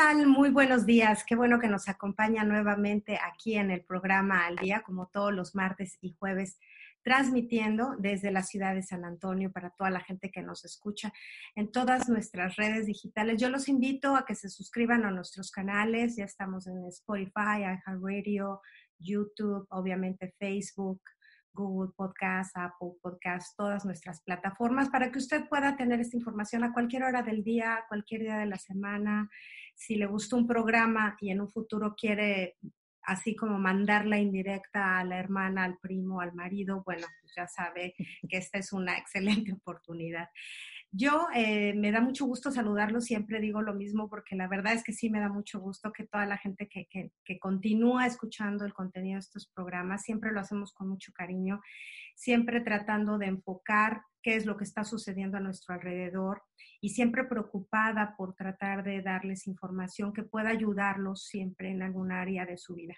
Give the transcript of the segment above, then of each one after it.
Tal? Muy buenos días. Qué bueno que nos acompaña nuevamente aquí en el programa Al Día, como todos los martes y jueves, transmitiendo desde la ciudad de San Antonio para toda la gente que nos escucha en todas nuestras redes digitales. Yo los invito a que se suscriban a nuestros canales. Ya estamos en Spotify, iHeartRadio, YouTube, obviamente Facebook, Google Podcast, Apple Podcast, todas nuestras plataformas para que usted pueda tener esta información a cualquier hora del día, cualquier día de la semana. Si le gustó un programa y en un futuro quiere así como mandarla indirecta a la hermana, al primo, al marido, bueno, pues ya sabe que esta es una excelente oportunidad. Yo eh, me da mucho gusto saludarlo, siempre digo lo mismo porque la verdad es que sí me da mucho gusto que toda la gente que, que, continúa escuchando el contenido de estos programas, siempre lo hacemos con mucho cariño, siempre tratando de enfocar qué es lo que está sucediendo a nuestro alrededor y siempre preocupada por tratar de darles información que pueda ayudarlos siempre en algún área de su vida.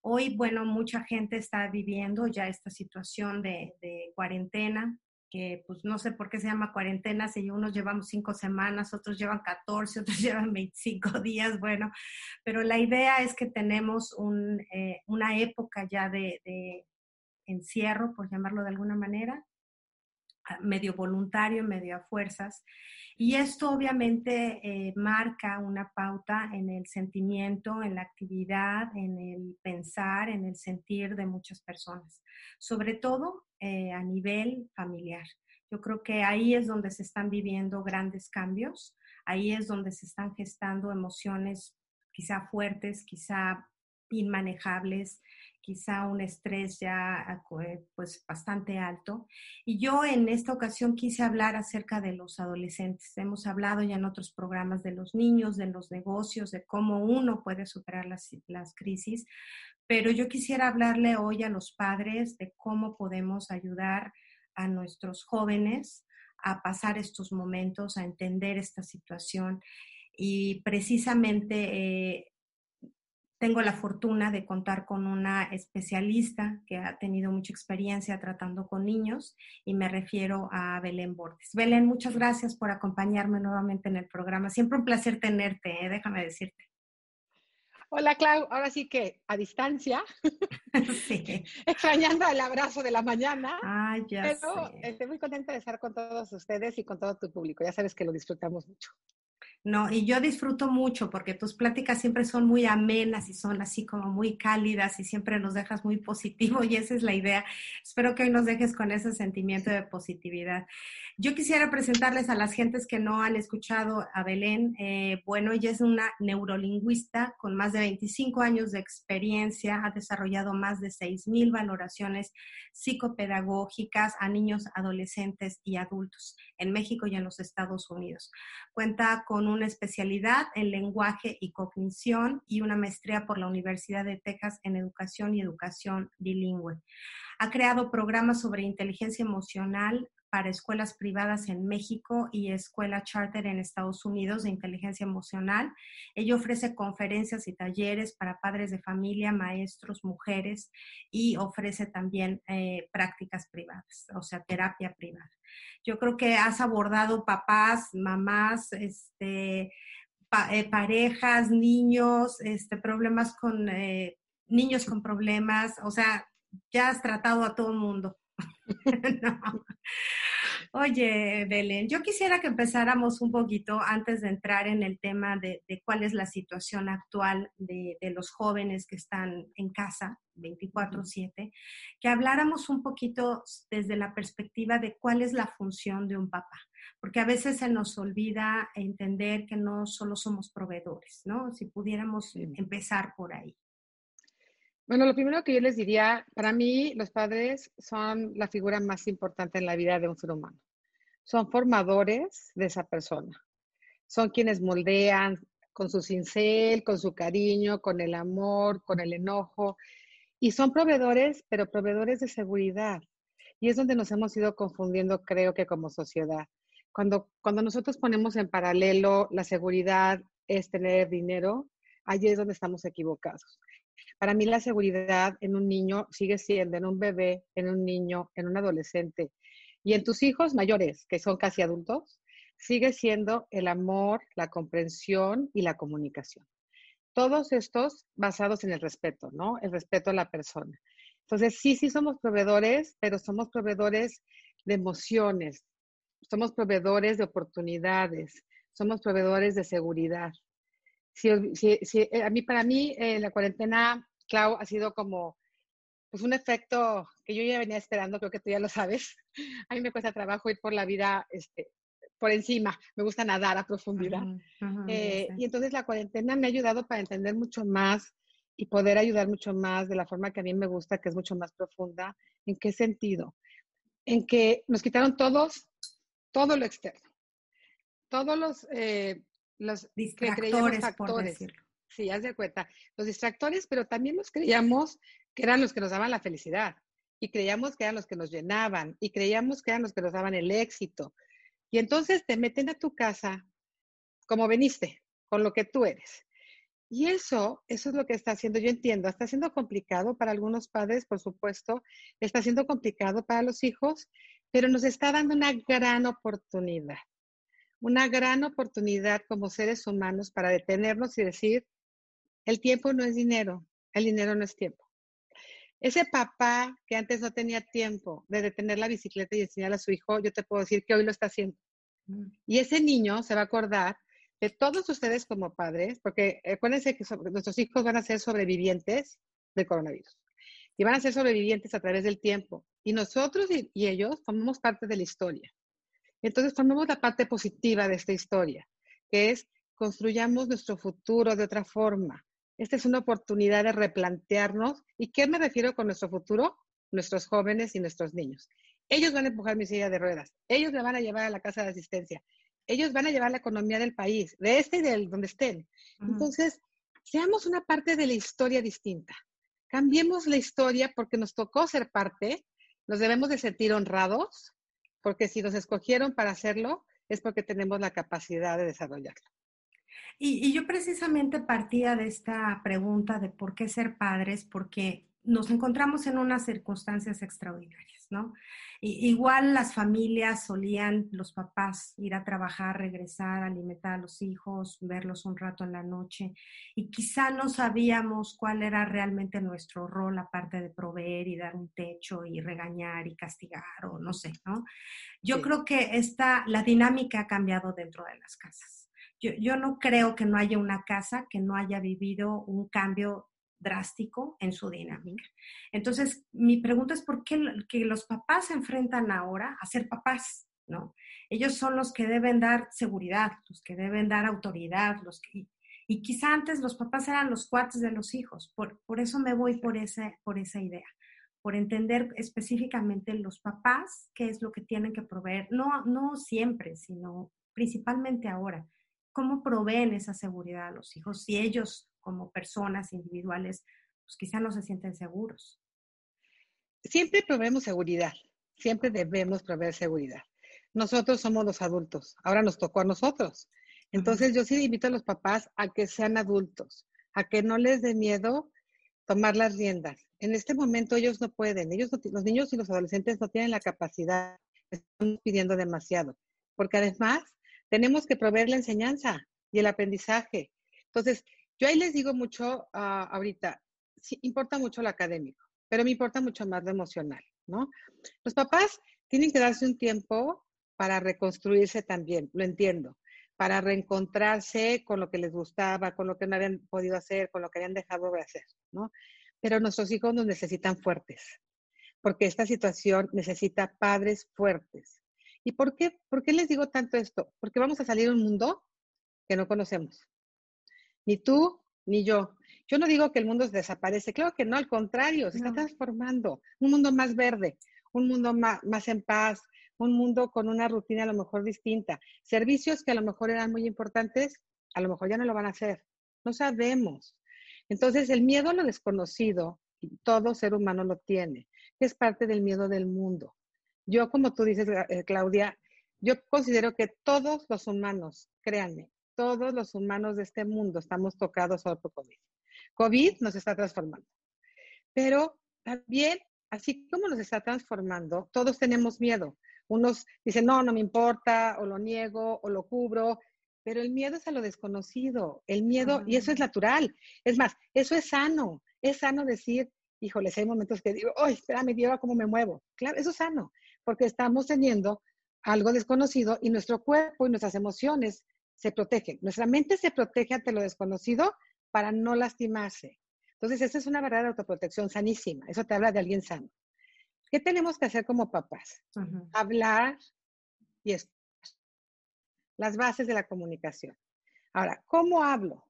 Hoy, bueno, mucha gente está viviendo ya esta situación de, cuarentena, que pues no sé por qué se llama cuarentena, si unos llevamos cinco semanas, otros llevan 14, otros llevan 25 días, bueno, pero la idea es que tenemos un, eh, una época ya de, encierro, por llamarlo de alguna manera, medio voluntario, medio a fuerzas, y esto obviamente eh, marca una pauta en el sentimiento, en la actividad, en el pensar, en el sentir de muchas personas, sobre todo eh, a nivel familiar. Yo creo que ahí es donde se están viviendo grandes cambios, ahí es donde se están gestando emociones quizá fuertes, quizá inmanejables, quizá un estrés ya eh, pues bastante alto. Y yo en esta ocasión quise hablar acerca de los adolescentes. Hemos hablado ya en otros programas de los niños, de los negocios, de cómo uno puede superar las, las crisis, pero yo quisiera hablarle hoy a los padres de cómo podemos ayudar a nuestros jóvenes a pasar estos momentos, a entender esta situación. Y precisamente eh, tengo la fortuna de contar con una especialista que ha tenido mucha experiencia tratando con niños y me refiero a Belén Bordes. Belén, muchas gracias por acompañarme nuevamente en el programa. Siempre un placer tenerte, ¿eh? déjame decirte. Hola, Clau. Ahora sí que a distancia, sí. extrañando el abrazo de la mañana. Ah, ya pero estoy muy contenta de estar con todos ustedes y con todo tu público. Ya sabes que lo disfrutamos mucho. No, y yo disfruto mucho porque tus pláticas siempre son muy amenas y son así como muy cálidas y siempre nos dejas muy positivo y esa es la idea. Espero que hoy nos dejes con ese sentimiento de positividad. Yo quisiera presentarles a las gentes que no han escuchado a Belén. Eh, bueno, ella es una neurolingüista con más de 25 años de experiencia, ha desarrollado más de 6.000 valoraciones psicopedagógicas a niños, adolescentes y adultos en México y en los Estados Unidos. Cuenta con una especialidad en lenguaje y cognición y una maestría por la Universidad de Texas en educación y educación bilingüe. Ha creado programas sobre inteligencia emocional para escuelas privadas en México y escuela charter en Estados Unidos de inteligencia emocional. Ella ofrece conferencias y talleres para padres de familia, maestros, mujeres y ofrece también eh, prácticas privadas, o sea, terapia privada. Yo creo que has abordado papás, mamás, este, eh, parejas, niños, este, problemas con eh, niños con problemas, o sea, ya has tratado a todo el mundo. no. Oye, Belén, yo quisiera que empezáramos un poquito antes de entrar en el tema de, cuál es la situación actual de, los jóvenes que están en casa 24/7, que habláramos un poquito desde la perspectiva de cuál es la función de un papá, porque a veces se nos olvida entender que no solo somos proveedores, ¿no? Si pudiéramos empezar por ahí. Bueno, lo primero que yo les diría, para mí los padres son la figura más importante en la vida de un ser humano. Son formadores de esa persona. Son quienes moldean con su cincel, con su cariño, con el amor, con el enojo. Y son proveedores, pero proveedores de seguridad. Y es donde nos hemos ido confundiendo, creo que como sociedad. Cuando, cuando nosotros ponemos en paralelo la seguridad es tener dinero, allí es donde estamos equivocados. Para mí la seguridad en un niño sigue siendo en un bebé, en un niño, en un adolescente y en tus hijos mayores, que son casi adultos, sigue siendo el amor, la comprensión y la comunicación. Todos estos basados en el respeto, ¿no? El respeto a la persona. Entonces, sí, sí somos proveedores, pero somos proveedores de emociones, somos proveedores de oportunidades, somos proveedores de seguridad. Si, eh, a mí, para mí, eh, la cuarentena Clau, ha sido como pues un efecto que yo ya venía esperando, creo que tú ya lo sabes. A mí me cuesta trabajo ir por la vida este, por encima, me gusta nadar a profundidad. Eh, y entonces la cuarentena me ha ayudado para entender mucho más y poder ayudar mucho más de la forma que a mí me gusta, que es mucho más profunda. ¿En qué sentido? En que nos quitaron todos, todo lo externo, todos los, eh, los distractores, factores. Sí, haz de cuenta. Los distractores, pero también los creíamos que eran los que nos daban la felicidad y creíamos que eran los que nos llenaban y creíamos que eran los que nos daban el éxito. Y entonces te meten a tu casa como veniste, con lo que tú eres. Y eso, eso es lo que está haciendo, yo entiendo, está siendo complicado para algunos padres, por supuesto, está siendo complicado para los hijos, pero nos está dando una gran oportunidad, una gran oportunidad como seres humanos para detenernos y decir, el tiempo no es dinero, el dinero no es tiempo. Ese papá que antes no tenía tiempo de detener la bicicleta y enseñar a su hijo, yo te puedo decir que hoy lo está haciendo. Mm. Y ese niño se va a acordar de todos ustedes como padres, porque acuérdense que nuestros hijos van a ser sobrevivientes del coronavirus y van a ser sobrevivientes a través del tiempo. Y nosotros y, y ellos formamos parte de la historia. Entonces formamos la parte positiva de esta historia, que es construyamos nuestro futuro de otra forma, esta es una oportunidad de replantearnos. ¿Y qué me refiero con nuestro futuro? Nuestros jóvenes y nuestros niños. Ellos van a empujar mi silla de ruedas. Ellos me van a llevar a la casa de asistencia. Ellos van a llevar la economía del país, de este y del donde estén. Entonces, seamos una parte de la historia distinta. Cambiemos la historia porque nos tocó ser parte. Nos debemos de sentir honrados porque si nos escogieron para hacerlo es porque tenemos la capacidad de desarrollarlo. Y, yo precisamente partía de esta pregunta de por qué ser padres, porque nos encontramos en unas circunstancias extraordinarias, ¿no? igual las familias solían, los papás, ir a trabajar, regresar, alimentar a los hijos, verlos un rato en la noche, y quizá no sabíamos cuál era realmente nuestro rol, aparte de proveer y dar un techo y regañar y castigar, o no sé, ¿no? Yo creo que esta, la dinámica ha cambiado dentro de las casas yo, no creo que no haya una casa que no haya vivido un cambio drástico en su dinámica. Entonces, mi pregunta es por qué que los papás se enfrentan ahora a ser papás, ¿no? Ellos son los que deben dar seguridad, los que deben dar autoridad, los que, y quizá antes los papás eran los cuates de los hijos. Por, por eso me voy por, ese, por esa idea, por entender específicamente los papás qué es lo que tienen que proveer, no, no siempre, sino principalmente ahora cómo proveen esa seguridad a los hijos si ellos como personas individuales pues quizá no se sienten seguros. Siempre proveemos seguridad, siempre debemos proveer seguridad. Nosotros somos los adultos, ahora nos tocó a nosotros. Entonces yo sí invito a los papás a que sean adultos, a que no les dé miedo tomar las riendas. En este momento ellos no pueden, ellos los niños y los adolescentes no tienen la capacidad, están pidiendo demasiado, porque además tenemos que proveer la enseñanza y el aprendizaje. Entonces, yo ahí les digo mucho ah, ahorita, importa mucho lo académico, pero me importa mucho más lo emocional, ¿no? Los papás tienen que darse un tiempo para reconstruirse también, lo entiendo, para reencontrarse con lo que les gustaba, con lo que no habían podido hacer, con lo que habían dejado de hacer, ¿no? Pero nuestros hijos nos necesitan fuertes, porque esta situación necesita padres fuertes. ¿Y por qué, por qué les digo tanto esto? Porque vamos a salir a un mundo que no conocemos. Ni tú, ni yo. Yo no digo que el mundo desaparece, claro que no, al contrario, se está transformando. Un mundo más verde, un mundo más, más en paz, un mundo con una rutina a lo mejor distinta. Servicios que a lo mejor eran muy importantes, a lo mejor ya no lo van a hacer. No sabemos. Entonces, el miedo a lo desconocido, todo ser humano lo tiene, es parte del miedo del mundo. Yo, como tú dices, eh, Claudia, yo considero que todos los humanos, créanme, todos los humanos de este mundo estamos tocados por COVID. COVID nos está transformando. Pero también, así como nos está transformando, todos tenemos miedo. Unos dicen, no, no me importa, o lo niego, o lo cubro, pero el miedo es a lo desconocido, el miedo, y eso es natural. Es más, eso es sano, es sano decir, híjoles, hay momentos que digo, ay, espérame, lleva cómo me muevo. Claro, eso es sano, porque estamos teniendo algo desconocido y nuestro cuerpo y nuestras emociones se protegen. Nuestra mente se protege ante lo desconocido para no lastimarse. Entonces, esa es una verdadera autoprotección sanísima. Eso te habla de alguien sano. ¿Qué tenemos que hacer como papás? Hablar y escuchar. Las bases de la comunicación. Ahora, ¿cómo hablo?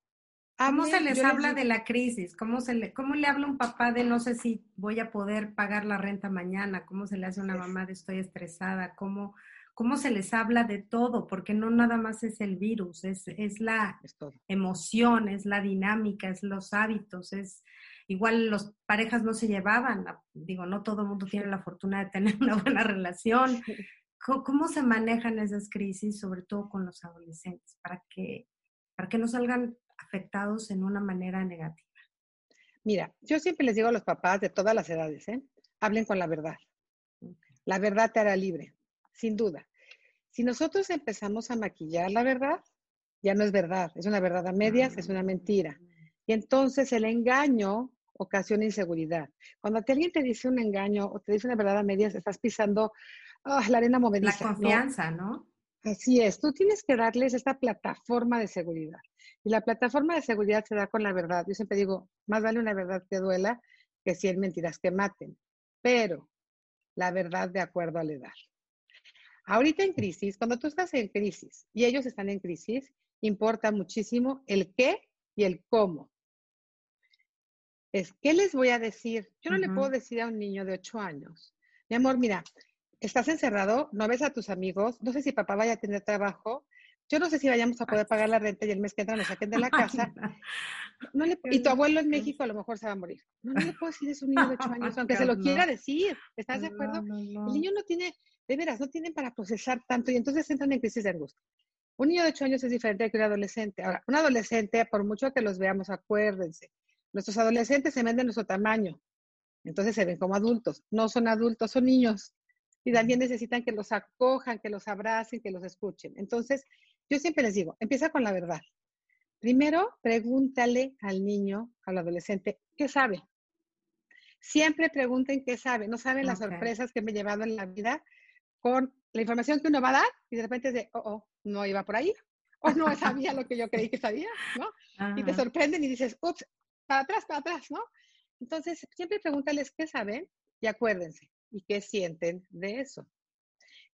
¿Cómo se les habla de la crisis? ¿Cómo, se le, ¿Cómo le habla un papá de no sé si voy a poder pagar la renta mañana? ¿Cómo se le hace a una mamá de estoy estresada? ¿Cómo, ¿Cómo se les habla de todo? Porque no nada más es el virus, es, es la emoción, es la dinámica, es los hábitos, es igual los parejas no se llevaban, digo, no todo el mundo tiene la fortuna de tener una buena relación. ¿Cómo, se manejan esas crisis, sobre todo con los adolescentes, para que, para que no salgan afectados en una manera negativa? Mira, yo siempre les digo a los papás de todas las edades, ¿eh? hablen con la verdad. La verdad te hará libre, sin duda. Si nosotros empezamos a maquillar la verdad, ya no es verdad, es una verdad a medias, es una mentira. Y entonces el engaño ocasiona inseguridad. Cuando alguien te dice un engaño o te dice una verdad a medias, estás pisando ah, la arena movediza. La confianza, ¿no? Así es, tú tienes que darles esta plataforma de seguridad. Y la plataforma de seguridad se da con la verdad. Yo siempre digo, más vale una verdad que duela que cien mentiras que maten. Pero la verdad de acuerdo a la edad. Ahorita en crisis, cuando tú estás en crisis y ellos están en crisis, importa muchísimo el qué y el cómo. Es, ¿qué les voy a decir? Yo no le puedo decir a un niño de ocho años, mi amor, mira, estás encerrado, no ves a tus amigos, no sé si papá vaya a tener trabajo, yo no sé si vayamos a poder pagar la renta y el mes que entra nos saquen de la casa. No y tu abuelo en México a lo mejor se va a morir. No, le puedo decir eso a un niño de ocho años, aunque se lo quiera decir. ¿Estás de acuerdo? El niño no tiene, de veras, no tienen para procesar tanto y entonces entran en crisis de angustia. Un niño de ocho años es diferente que un adolescente. Ahora, un adolescente, por mucho que los veamos, acuérdense, nuestros adolescentes se ven de nuestro tamaño, entonces se ven como adultos. No son adultos, son niños. Y también necesitan que los acojan, que los abracen, que los escuchen. Entonces, yo siempre les digo, empieza con la verdad. Primero, pregúntale al niño, al adolescente, ¿qué sabe? Siempre pregunten qué sabe. No saben las sorpresas que me he llevado en la vida con la información que uno va a dar y de repente es de, oh, oh, no iba por ahí, o no sabía lo que yo creí que sabía, ¿no? Y te sorprenden y dices, ups, para atrás, para atrás, ¿no? Entonces, siempre pregúntales qué saben y acuérdense, y qué sienten de eso.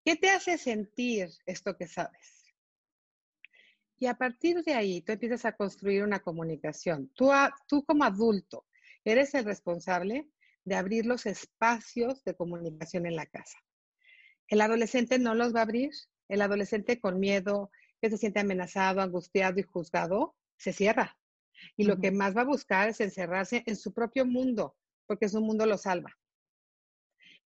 ¿Qué te hace sentir esto que sabes? Y a partir de ahí, tú empiezas a construir una comunicación. Tú, tú como adulto, eres el responsable de abrir los espacios de comunicación en la casa. El adolescente no los va a abrir. El adolescente con miedo, que se siente amenazado, angustiado y juzgado, se cierra. Y lo que más va a buscar es encerrarse en su propio mundo, porque su mundo lo salva.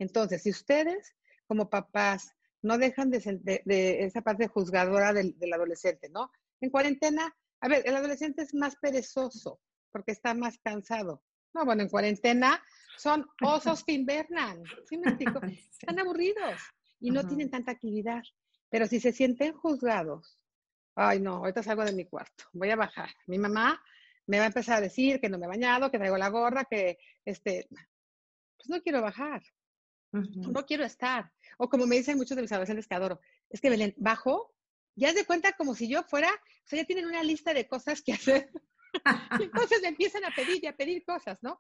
Entonces, si ustedes como papás no dejan de, esa parte juzgadora del, del, adolescente, ¿no? En cuarentena, a ver, el adolescente es más perezoso porque está más cansado. No, bueno, en cuarentena son osos que invernan, ¿sí me explico? Están aburridos y no tienen tanta actividad. Pero si se sienten juzgados, ay no, ahorita salgo de mi cuarto, voy a bajar. Mi mamá me va a empezar a decir que no me he bañado, que traigo la gorra, que este, pues no quiero bajar. No quiero estar. O como me dicen muchos de mis adolescentes que adoro, es que Belén, bajo, ya es de cuenta como si yo fuera, o sea, ya tienen una lista de cosas que hacer. entonces me empiezan a pedir y a pedir cosas, ¿no?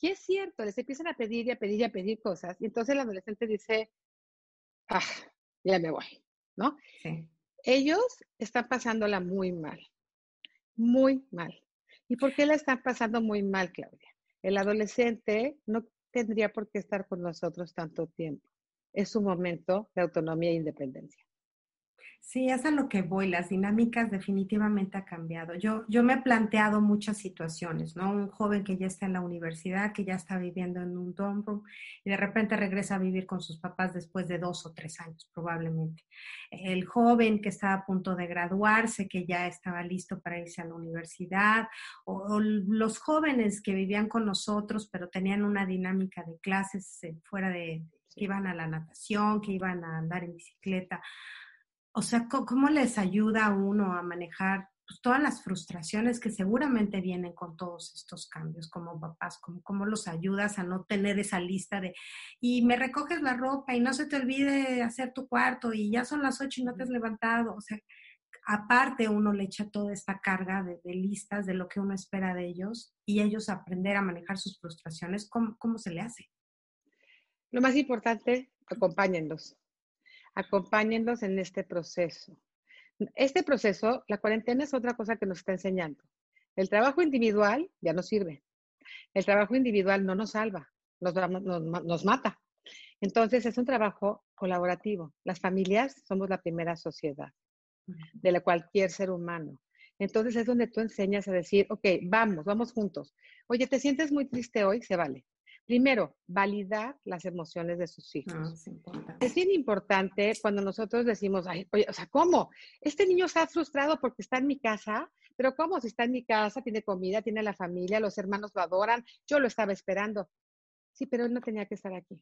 Y es cierto, les empiezan a pedir y a pedir y a pedir cosas. Y entonces el adolescente dice, ah, ya me voy, ¿no? Sí. Ellos están pasándola muy mal, muy mal. ¿Y por qué la están pasando muy mal, Claudia? El adolescente no tendría por qué estar con nosotros tanto tiempo. Es su momento de autonomía e independencia. Sí, es a lo que voy. Las dinámicas definitivamente han cambiado. Yo, yo me he planteado muchas situaciones, ¿no? Un joven que ya está en la universidad, que ya está viviendo en un dorm room y de repente regresa a vivir con sus papás después de dos o tres años, probablemente. El joven que está a punto de graduarse, que ya estaba listo para irse a la universidad, o, los jóvenes que vivían con nosotros, pero tenían una dinámica de clases eh, fuera de, que iban a la natación, que iban a andar en bicicleta o sea, ¿cómo les ayuda a uno a manejar pues, todas las frustraciones que seguramente vienen con todos estos cambios como papás? ¿Cómo, ¿Cómo los ayudas a no tener esa lista de, y me recoges la ropa y no se te olvide hacer tu cuarto y ya son las ocho y no te has levantado? O sea, aparte uno le echa toda esta carga de, listas de lo que uno espera de ellos y ellos aprender a manejar sus frustraciones, ¿cómo, cómo se le hace? Lo más importante, acompáñenlos acompáñenlos en este proceso. Este proceso, la cuarentena es otra cosa que nos está enseñando. El trabajo individual ya no sirve. El trabajo individual no nos salva, nos, nos, mata. Entonces es un trabajo colaborativo. Las familias somos la primera sociedad de la cualquier ser humano. Entonces es donde tú enseñas a decir, ok, vamos, vamos juntos. Oye, ¿te sientes muy triste hoy? Se vale. Primero, validar las emociones de sus hijos. Ah, es, bien importante cuando nosotros decimos, oye, o sea, ¿cómo? Este niño está frustrado porque está en mi casa, pero ¿cómo? Si está en mi casa, tiene comida, tiene la familia, los hermanos lo adoran, yo lo estaba esperando. Sí, pero él no tenía que estar aquí.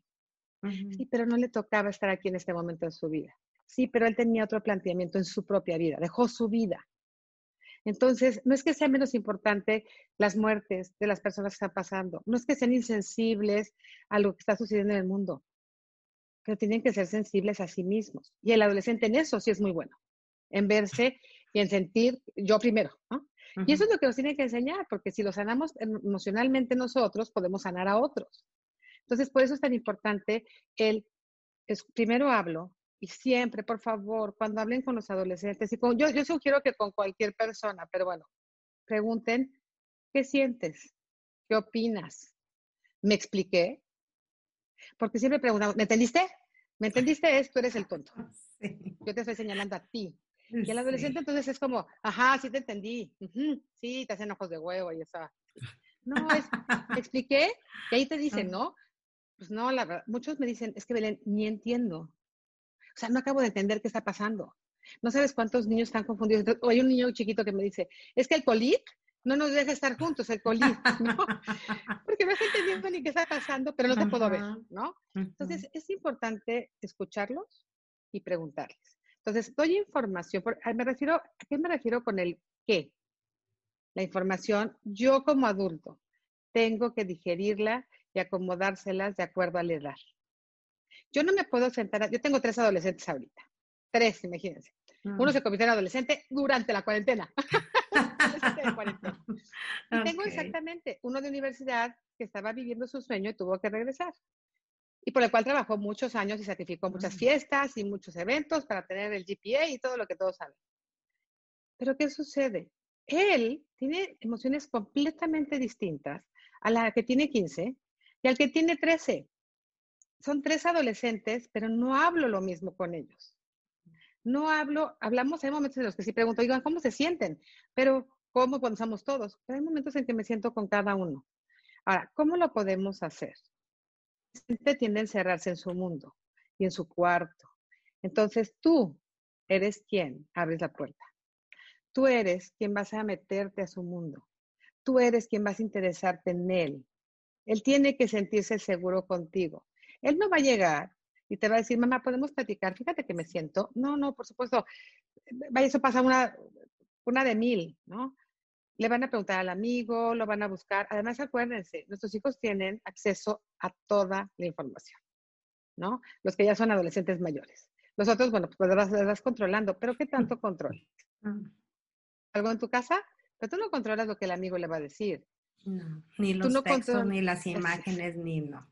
Sí, pero no le tocaba estar aquí en este momento de su vida. Sí, pero él tenía otro planteamiento en su propia vida, dejó su vida. Entonces, no es que sea menos importante las muertes de las personas que están pasando, no es que sean insensibles a lo que está sucediendo en el mundo, pero tienen que ser sensibles a sí mismos. Y el adolescente en eso sí es muy bueno, en verse y en sentir yo primero. Y eso es lo que nos tiene que enseñar, porque si lo sanamos emocionalmente nosotros, podemos sanar a otros. Entonces, por eso es tan importante el, primero hablo, y siempre, por favor, cuando hablen con los adolescentes, y yo, yo sugiero que con cualquier persona, pero bueno, pregunten, ¿qué sientes? ¿Qué opinas? ¿Me expliqué? Porque siempre preguntamos, ¿me entendiste? ¿Me entendiste? esto eres el tonto. Yo te estoy señalando a ti. Y el adolescente entonces es como, ajá, sí te entendí. sí, te hacen ojos de huevo y eso. No, es, ¿te expliqué? Y ahí te dicen, ¿no? Pues no, la verdad, muchos me dicen, es que Belén, ni entiendo. O sea, no acabo de entender qué está pasando. No sabes cuántos niños están confundidos. o hay un niño chiquito que me dice, es que el COVID no nos deja estar juntos, el COVID, ¿no? Porque no estoy entendiendo ni qué está pasando, pero no te puedo ver, ¿no? Entonces, es importante escucharlos y preguntarles. Entonces, doy información. me refiero, ¿A qué me refiero con el qué? La información, yo como adulto tengo que digerirla y acomodárselas de acuerdo a la edad. Yo no me puedo sentar, yo tengo tres adolescentes ahorita, tres, imagínense. Uno mm. se convirtió en adolescente durante la cuarentena. Y tengo exactamente uno de universidad que estaba viviendo su sueño y tuvo que regresar. Y por el cual trabajó muchos años y sacrificó muchas mm. fiestas y muchos eventos para tener el GPA y todo lo que todos saben. Pero ¿qué sucede? Él tiene emociones completamente distintas a la que tiene 15 y al que tiene 13 son tres adolescentes, pero no hablo lo mismo con ellos. No hablo, hablamos, hay momentos en los que sí pregunto, ¿cómo se sienten? Pero, ¿cómo cuando estamos todos? Pero hay momentos en que me siento con cada uno. Ahora, ¿cómo lo podemos hacer? gente tiende a encerrarse en su mundo y en su cuarto. Entonces, tú eres quien abres la puerta. Tú eres quien vas a meterte a su mundo. Tú eres quien vas a interesarte en él. Él tiene que sentirse seguro contigo. Él no va a llegar y te va a decir, mamá, ¿podemos platicar? Fíjate que me siento. No, no, por supuesto. Vaya, eso pasa una, una de mil, ¿no? Le van a preguntar al amigo, lo van a buscar. Además, acuérdense, nuestros hijos tienen acceso a toda la información. ¿no? Los que ya son adolescentes mayores. Los otros, bueno, pues los vas, controlando, pero ¿qué tanto control? Mm. ¿Algo en tu casa? Pero tú no controlas lo que el amigo le va a decir. No, ni los textos, ni las imágenes, ni no.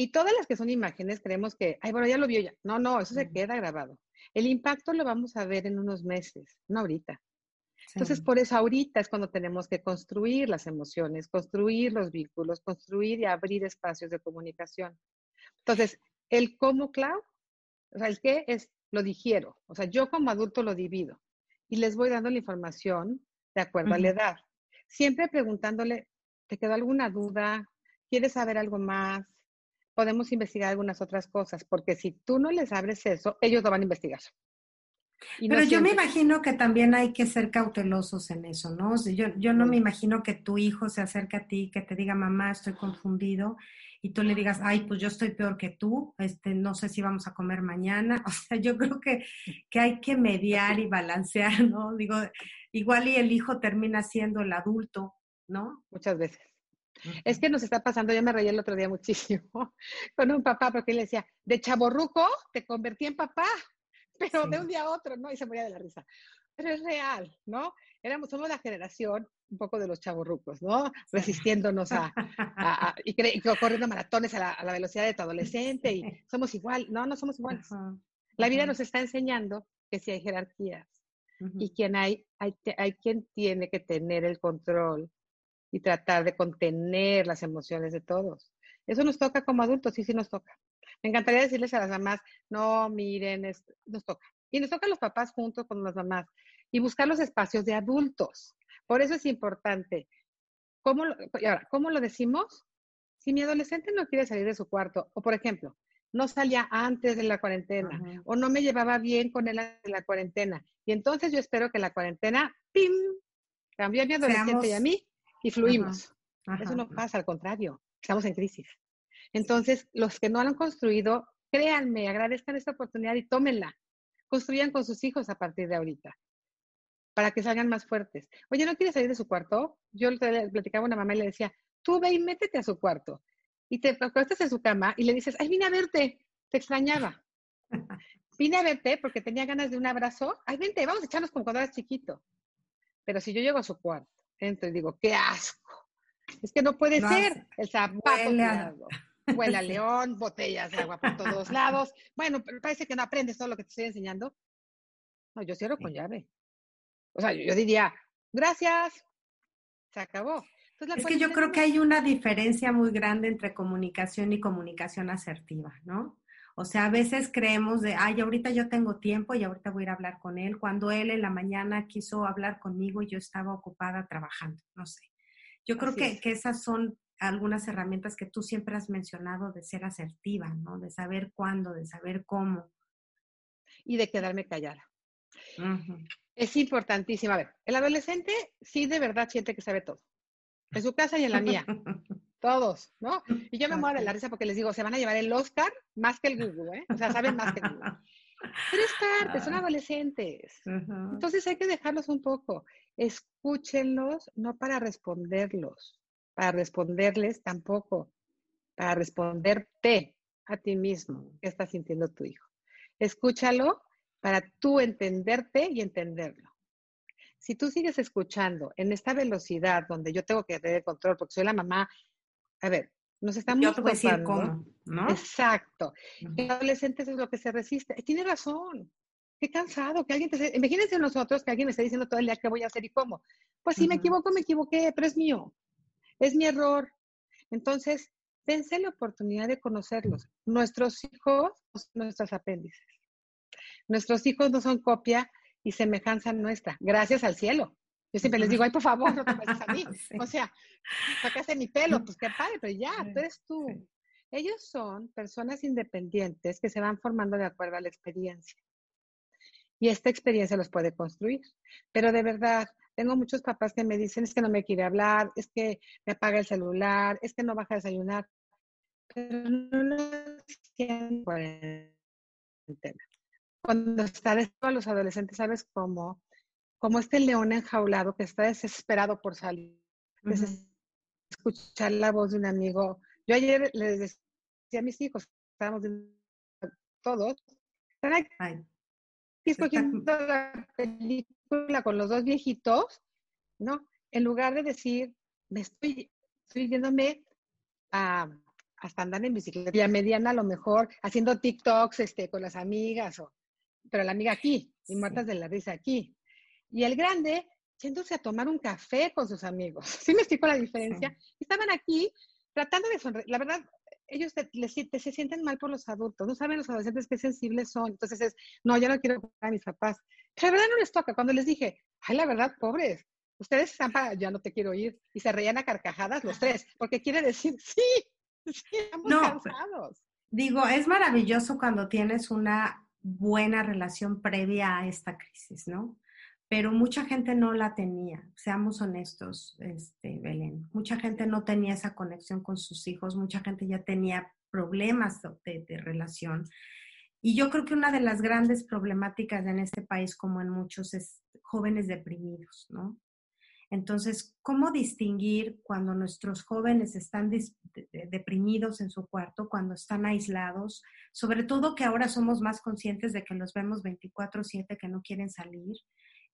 Y todas las que son imágenes creemos que, ay, bueno, ya lo vio ya. No, no, eso se queda grabado. El impacto lo vamos a ver en unos meses, no ahorita. Entonces, por eso ahorita es cuando tenemos que construir las emociones, construir los vínculos, construir y abrir espacios de comunicación. Entonces, el cómo, Clau, o sea, el qué es, lo digiero. O sea, yo como adulto lo divido y les voy dando la información de acuerdo a la edad. Siempre preguntándole, ¿te quedó alguna duda? ¿Quieres saber algo más? Podemos investigar algunas otras cosas, porque si tú no les abres eso, ellos lo van a investigar. Pero yo me imagino que también hay que ser cautelosos en eso, ¿no? yo, yo no me imagino que tu hijo se acerque a ti, que te diga, mamá, estoy confundido, y tú le digas, ay, pues yo estoy peor que tú, este, no sé si vamos a comer mañana. O sea, yo creo que, que hay que mediar y balancear, ¿no? Digo, igual y el hijo termina siendo el adulto, ¿no? Muchas veces. Es que nos está pasando, yo me reí el otro día muchísimo con un papá porque él decía, de chaborruco te convertí en papá pero de un día a otro, ¿no? Y se moría de la risa. Pero es real, ¿no? Éramos, somos la generación un poco de los chavorrucos, ¿no? Resistiéndonos a, y, corriendo maratones a la, velocidad de tu adolescente y somos igual. No, no somos iguales. La vida nos está enseñando que sí hay jerarquías y quien hay, hay, hay quien tiene que tener el control y tratar de contener las emociones de todos. Eso nos toca como adultos, sí, sí nos toca. Me encantaría decirles a las mamás, no, miren, nos toca. Y nos toca a los papás juntos con las mamás y buscar los espacios de adultos. Por eso es importante. ¿Cómo lo, y ahora, ¿cómo lo decimos? Si mi adolescente no quiere salir de su cuarto, o por ejemplo, no salía antes de la cuarentena, o no me llevaba bien con él en la cuarentena, y entonces yo espero que la cuarentena, ¡pim!, cambió a mi adolescente y a mí, y fluimos. Eso no pasa, al contrario, estamos en crisis. Entonces, los que no han construido, créanme, agradezcan esta oportunidad y tómenla. Construyan con sus hijos a partir de ahorita para que salgan más fuertes. Oye, ¿no quieres salir de su cuarto? Yo le platicaba a una mamá y le decía, tú ve y métete a su cuarto. Y te acuestas en su cama y le dices, ay, vine a verte, te extrañaba. vine a verte porque tenía ganas de un abrazo. Ay, vente, vamos a echarnos como cuando eras chiquito. Pero si yo llego a su cuarto, entro y digo, qué asco. Es que no puede ser el zapato huele a león, botellas de agua por todos lados. Bueno, pero parece que no aprendes todo lo que te estoy enseñando. No, yo cierro con llave. O sea, yo, diría, gracias, se acabó. es que yo creo que hay una diferencia muy grande entre comunicación y comunicación asertiva, ¿no? O sea, a veces creemos de, ay, ahorita yo tengo tiempo y ahorita voy a ir a hablar con él, cuando él en la mañana quiso hablar conmigo y yo estaba ocupada trabajando, no sé. Yo creo que, que, esas son algunas herramientas que tú siempre has mencionado de ser asertiva, ¿no? De saber cuándo, de saber cómo. Y de quedarme callada. Es importantísimo. A ver, el adolescente sí de verdad siente que sabe todo. En su casa y en la mía. Todos, ¿no? Y yo me muero de la risa porque les digo, se van a llevar el Oscar más que el Google, ¿eh? O sea, saben más que el Google. Pero es parte, son adolescentes. Entonces hay que dejarlos un poco. Escúchenlos, no para responderlos para responderles tampoco, para responderte a ti mismo qué está sintiendo tu hijo. Escúchalo para tú entenderte y entenderlo. Si tú sigues escuchando en esta velocidad donde yo tengo que tener control porque soy la mamá, a ver, nos estamos yo te voy decir cómo, ¿no? Exacto. El adolescente es lo que se resiste. tiene razón. Qué cansado que alguien te... Imagínense nosotros que alguien me esté diciendo todo el día qué voy a hacer y cómo. Pues si me equivoco, me equivoqué, pero es mío es mi error. Entonces, dense la oportunidad de conocerlos. Nuestros hijos son nuestros apéndices. Nuestros hijos no son copia y semejanza nuestra, gracias al cielo. Yo siempre les digo, ay, por favor, no te pases a mí. O sea, sacaste mi pelo, pues qué padre, pero ya, tú eres tú. Ellos son personas independientes que se van formando de acuerdo a la experiencia. Y esta experiencia los puede construir. Pero de verdad, tengo muchos papás que me dicen, es que no me quiere hablar, es que me apaga el celular, es que no baja a desayunar. Pero no lo cuarentena. Cuando está a los adolescentes, ¿sabes cómo? Como este león enjaulado que está desesperado por salir. Escuchar la voz de un amigo. Yo ayer les decía a mis hijos, estábamos todos, están aquí escogiendo la película con los dos viejitos, ¿no? En lugar de decir, me estoy, estoy yéndome a, hasta andar en bicicleta, y a mediana a lo mejor, haciendo TikToks este, con las amigas, o, pero la amiga aquí, y muertas de la risa aquí. Y el grande, yéndose a tomar un café con sus amigos. ¿Sí me explico la diferencia? Estaban aquí tratando de sonreír. La verdad, ellos se sienten mal por los adultos, no saben los adolescentes qué sensibles son. Entonces es, no, ya no quiero a mis papás. Pero la verdad no les toca. Cuando les dije, ay, la verdad, pobres, ustedes están para, ya no te quiero ir. Y se reían a carcajadas los tres, porque quiere decir, sí, sí, estamos no, cansados. Digo, es maravilloso cuando tienes una buena relación previa a esta crisis, ¿no? Pero mucha gente no la tenía, seamos honestos, este, Belén. Mucha gente no tenía esa conexión con sus hijos, mucha gente ya tenía problemas de, de, relación. Y yo creo que una de las grandes problemáticas en este país, como en muchos, es jóvenes deprimidos, ¿no? Entonces, ¿cómo distinguir cuando nuestros jóvenes están deprimidos en su cuarto, cuando están aislados? Sobre todo que ahora somos más conscientes de que los vemos 24/7, que no quieren salir,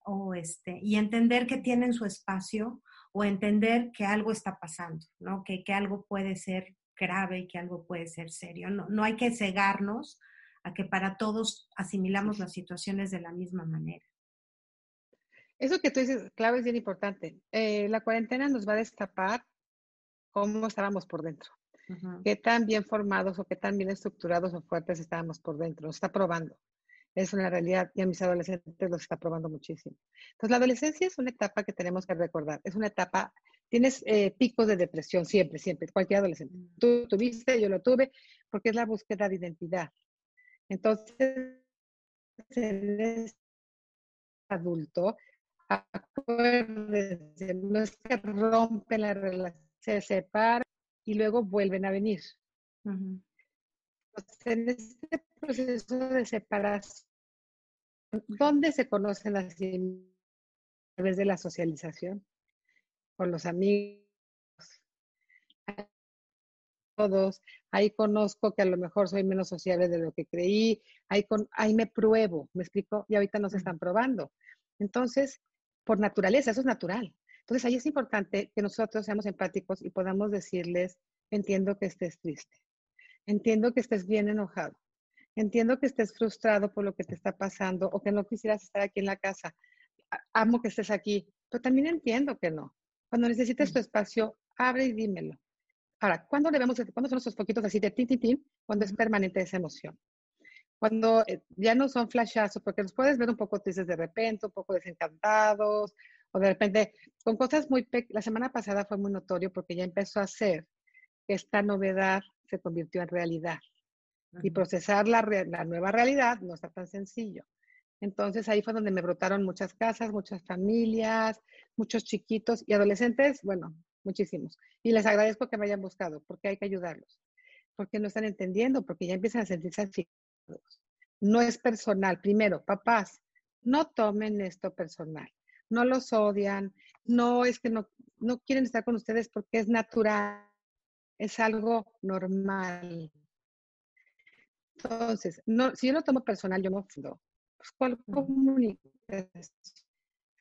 o este, y entender que tienen su espacio o entender que algo está pasando, ¿no? Que, que algo puede ser grave y que algo puede ser serio. No, no hay que cegarnos a que para todos asimilamos las situaciones de la misma manera. Eso que tú dices, clave, es bien importante. Eh, la cuarentena nos va a destapar cómo estábamos por dentro. Qué tan bien formados o qué tan bien estructurados o fuertes estábamos por dentro. Nos está probando es una realidad y a mis adolescentes los está probando muchísimo. Entonces, la adolescencia es una etapa que tenemos que recordar. Es una etapa, tienes eh, picos de depresión siempre, siempre, cualquier adolescente. Tú tuviste, yo lo tuve, porque es la búsqueda de identidad. Entonces, eres adulto, acuérdense, no es que rompen la relación, se separan y luego vuelven a venir. En este proceso de separación, ¿dónde se conocen así? A través de la socialización, con los amigos, todos. Ahí conozco que a lo mejor soy menos sociable de lo que creí. Ahí, con, ahí me pruebo, ¿me explico? Y ahorita no se están probando. Entonces, por naturaleza, eso es natural. Entonces, ahí es importante que nosotros seamos empáticos y podamos decirles, entiendo que estés triste, entiendo que estés bien enojado, Entiendo que estés frustrado por lo que te está pasando o que no quisieras estar aquí en la casa. Amo que estés aquí, pero también entiendo que no. Cuando necesites tu espacio, abre y dímelo. Ahora, ¿cuándo debemos, cuándo son esos poquitos así de tin, tin, tin? Cuando es permanente esa emoción. Cuando eh, ya no son flashazos, porque los puedes ver un poco tristes de repente, un poco desencantados, o de repente con cosas muy... La semana pasada fue muy notorio porque ya empezó a ser que esta novedad se convirtió en realidad y procesar la, la, nueva realidad no está tan sencillo. Entonces ahí fue donde me brotaron muchas casas, muchas familias, muchos chiquitos y adolescentes, bueno, muchísimos. Y les agradezco que me hayan buscado porque hay que ayudarlos, porque no están entendiendo, porque ya empiezan a sentirse así. No es personal. Primero, papás, no tomen esto personal. No los odian, no es que no, no quieren estar con ustedes porque es natural, es algo normal entonces, no, si yo lo tomo personal, yo me ofendo. Pues, ¿cuál comunicación?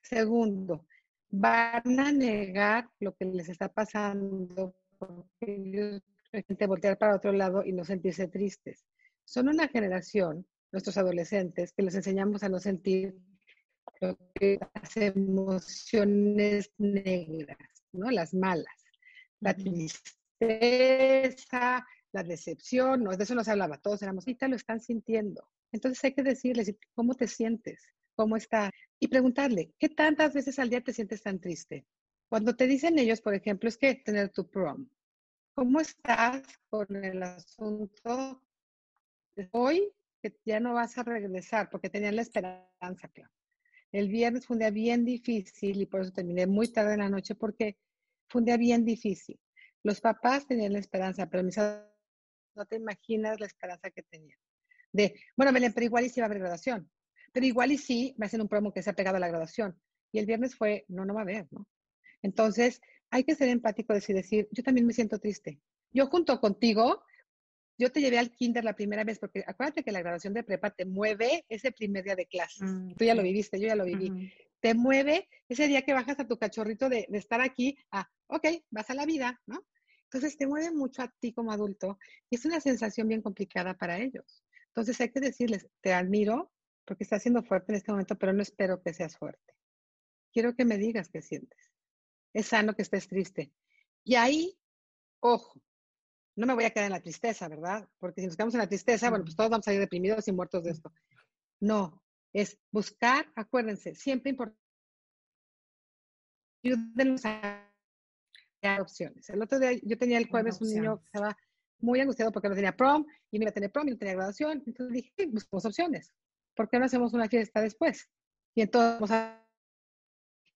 Segundo, van a negar lo que les está pasando porque ellos gente voltear para otro lado y no sentirse tristes. Son una generación, nuestros adolescentes, que les enseñamos a no sentir lo que las emociones negras, ¿no? Las malas. La tristeza, la decepción, no, de eso no se hablaba, todos éramos, ahorita lo están sintiendo. Entonces hay que decirles, ¿cómo te sientes? ¿Cómo está? Y preguntarle, ¿qué tantas veces al día te sientes tan triste? Cuando te dicen ellos, por ejemplo, es que tener tu prom, ¿cómo estás con el asunto de hoy que ya no vas a regresar? Porque tenían la esperanza, claro. El viernes fue un día bien difícil y por eso terminé muy tarde en la noche porque fue un día bien difícil. Los papás tenían la esperanza, pero mis no te imaginas la esperanza que tenía. De, bueno, Belén, pero igual y sí va a haber graduación. Pero igual y sí va a ser un promo que se ha pegado a la graduación. Y el viernes fue, no, no va a haber, ¿no? Entonces, hay que ser empático y decir, yo también me siento triste. Yo junto contigo yo te llevé al kinder la primera vez, porque acuérdate que la graduación de prepa te mueve ese primer día de clases. Mm, Tú ya lo viviste, yo ya lo viví. Te mueve ese día que bajas a tu cachorrito de, de estar aquí a, ok, vas a la vida, ¿no? Entonces te mueve mucho a ti como adulto y es una sensación bien complicada para ellos. Entonces hay que decirles, te admiro porque estás siendo fuerte en este momento, pero no espero que seas fuerte. Quiero que me digas qué sientes. Es sano que estés triste. Y ahí, ojo, no me voy a quedar en la tristeza, ¿verdad? Porque si nos quedamos en la tristeza, bueno, pues todos vamos a ir deprimidos y muertos de esto. No, es buscar, acuérdense, siempre importante. Ayúdenos a opciones. El otro día yo tenía el jueves un niño que estaba muy angustiado porque no tenía prom y no iba a tener prom y no tenía graduación. Entonces dije, buscamos opciones. ¿Por qué no hacemos una fiesta después? Y entonces,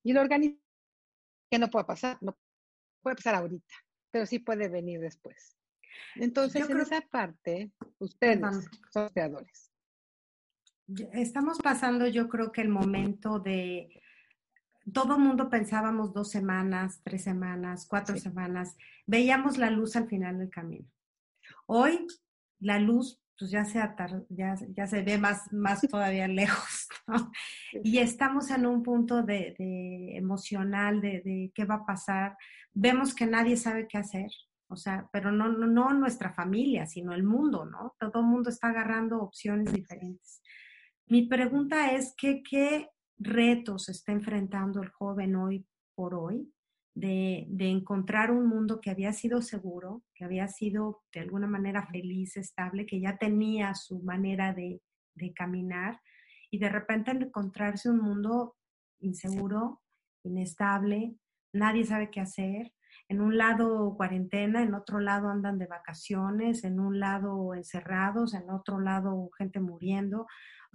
y lo organizamos, que no puede pasar, no puede pasar ahorita, pero sí puede venir después. Entonces, en esa parte, ustedes son creadores. Estamos pasando, yo creo que el momento de, todo mundo pensábamos dos semanas, tres semanas, cuatro semanas, veíamos la luz al final del camino. Hoy la luz pues ya se, ya, ya se ve más, más todavía lejos, Y estamos en un punto de, emocional de, de, qué va a pasar. Vemos que nadie sabe qué hacer, o sea, pero no, no, no nuestra familia, sino el mundo, ¿no? Todo el mundo está agarrando opciones diferentes. Mi pregunta es, ¿qué, qué retos está enfrentando el joven hoy por hoy? De, de, encontrar un mundo que había sido seguro, que había sido de alguna manera feliz, estable, que ya tenía su manera de, de caminar y de repente encontrarse un mundo inseguro, inestable, nadie sabe qué hacer, en un lado cuarentena, en otro lado andan de vacaciones, en un lado encerrados, en otro lado gente muriendo.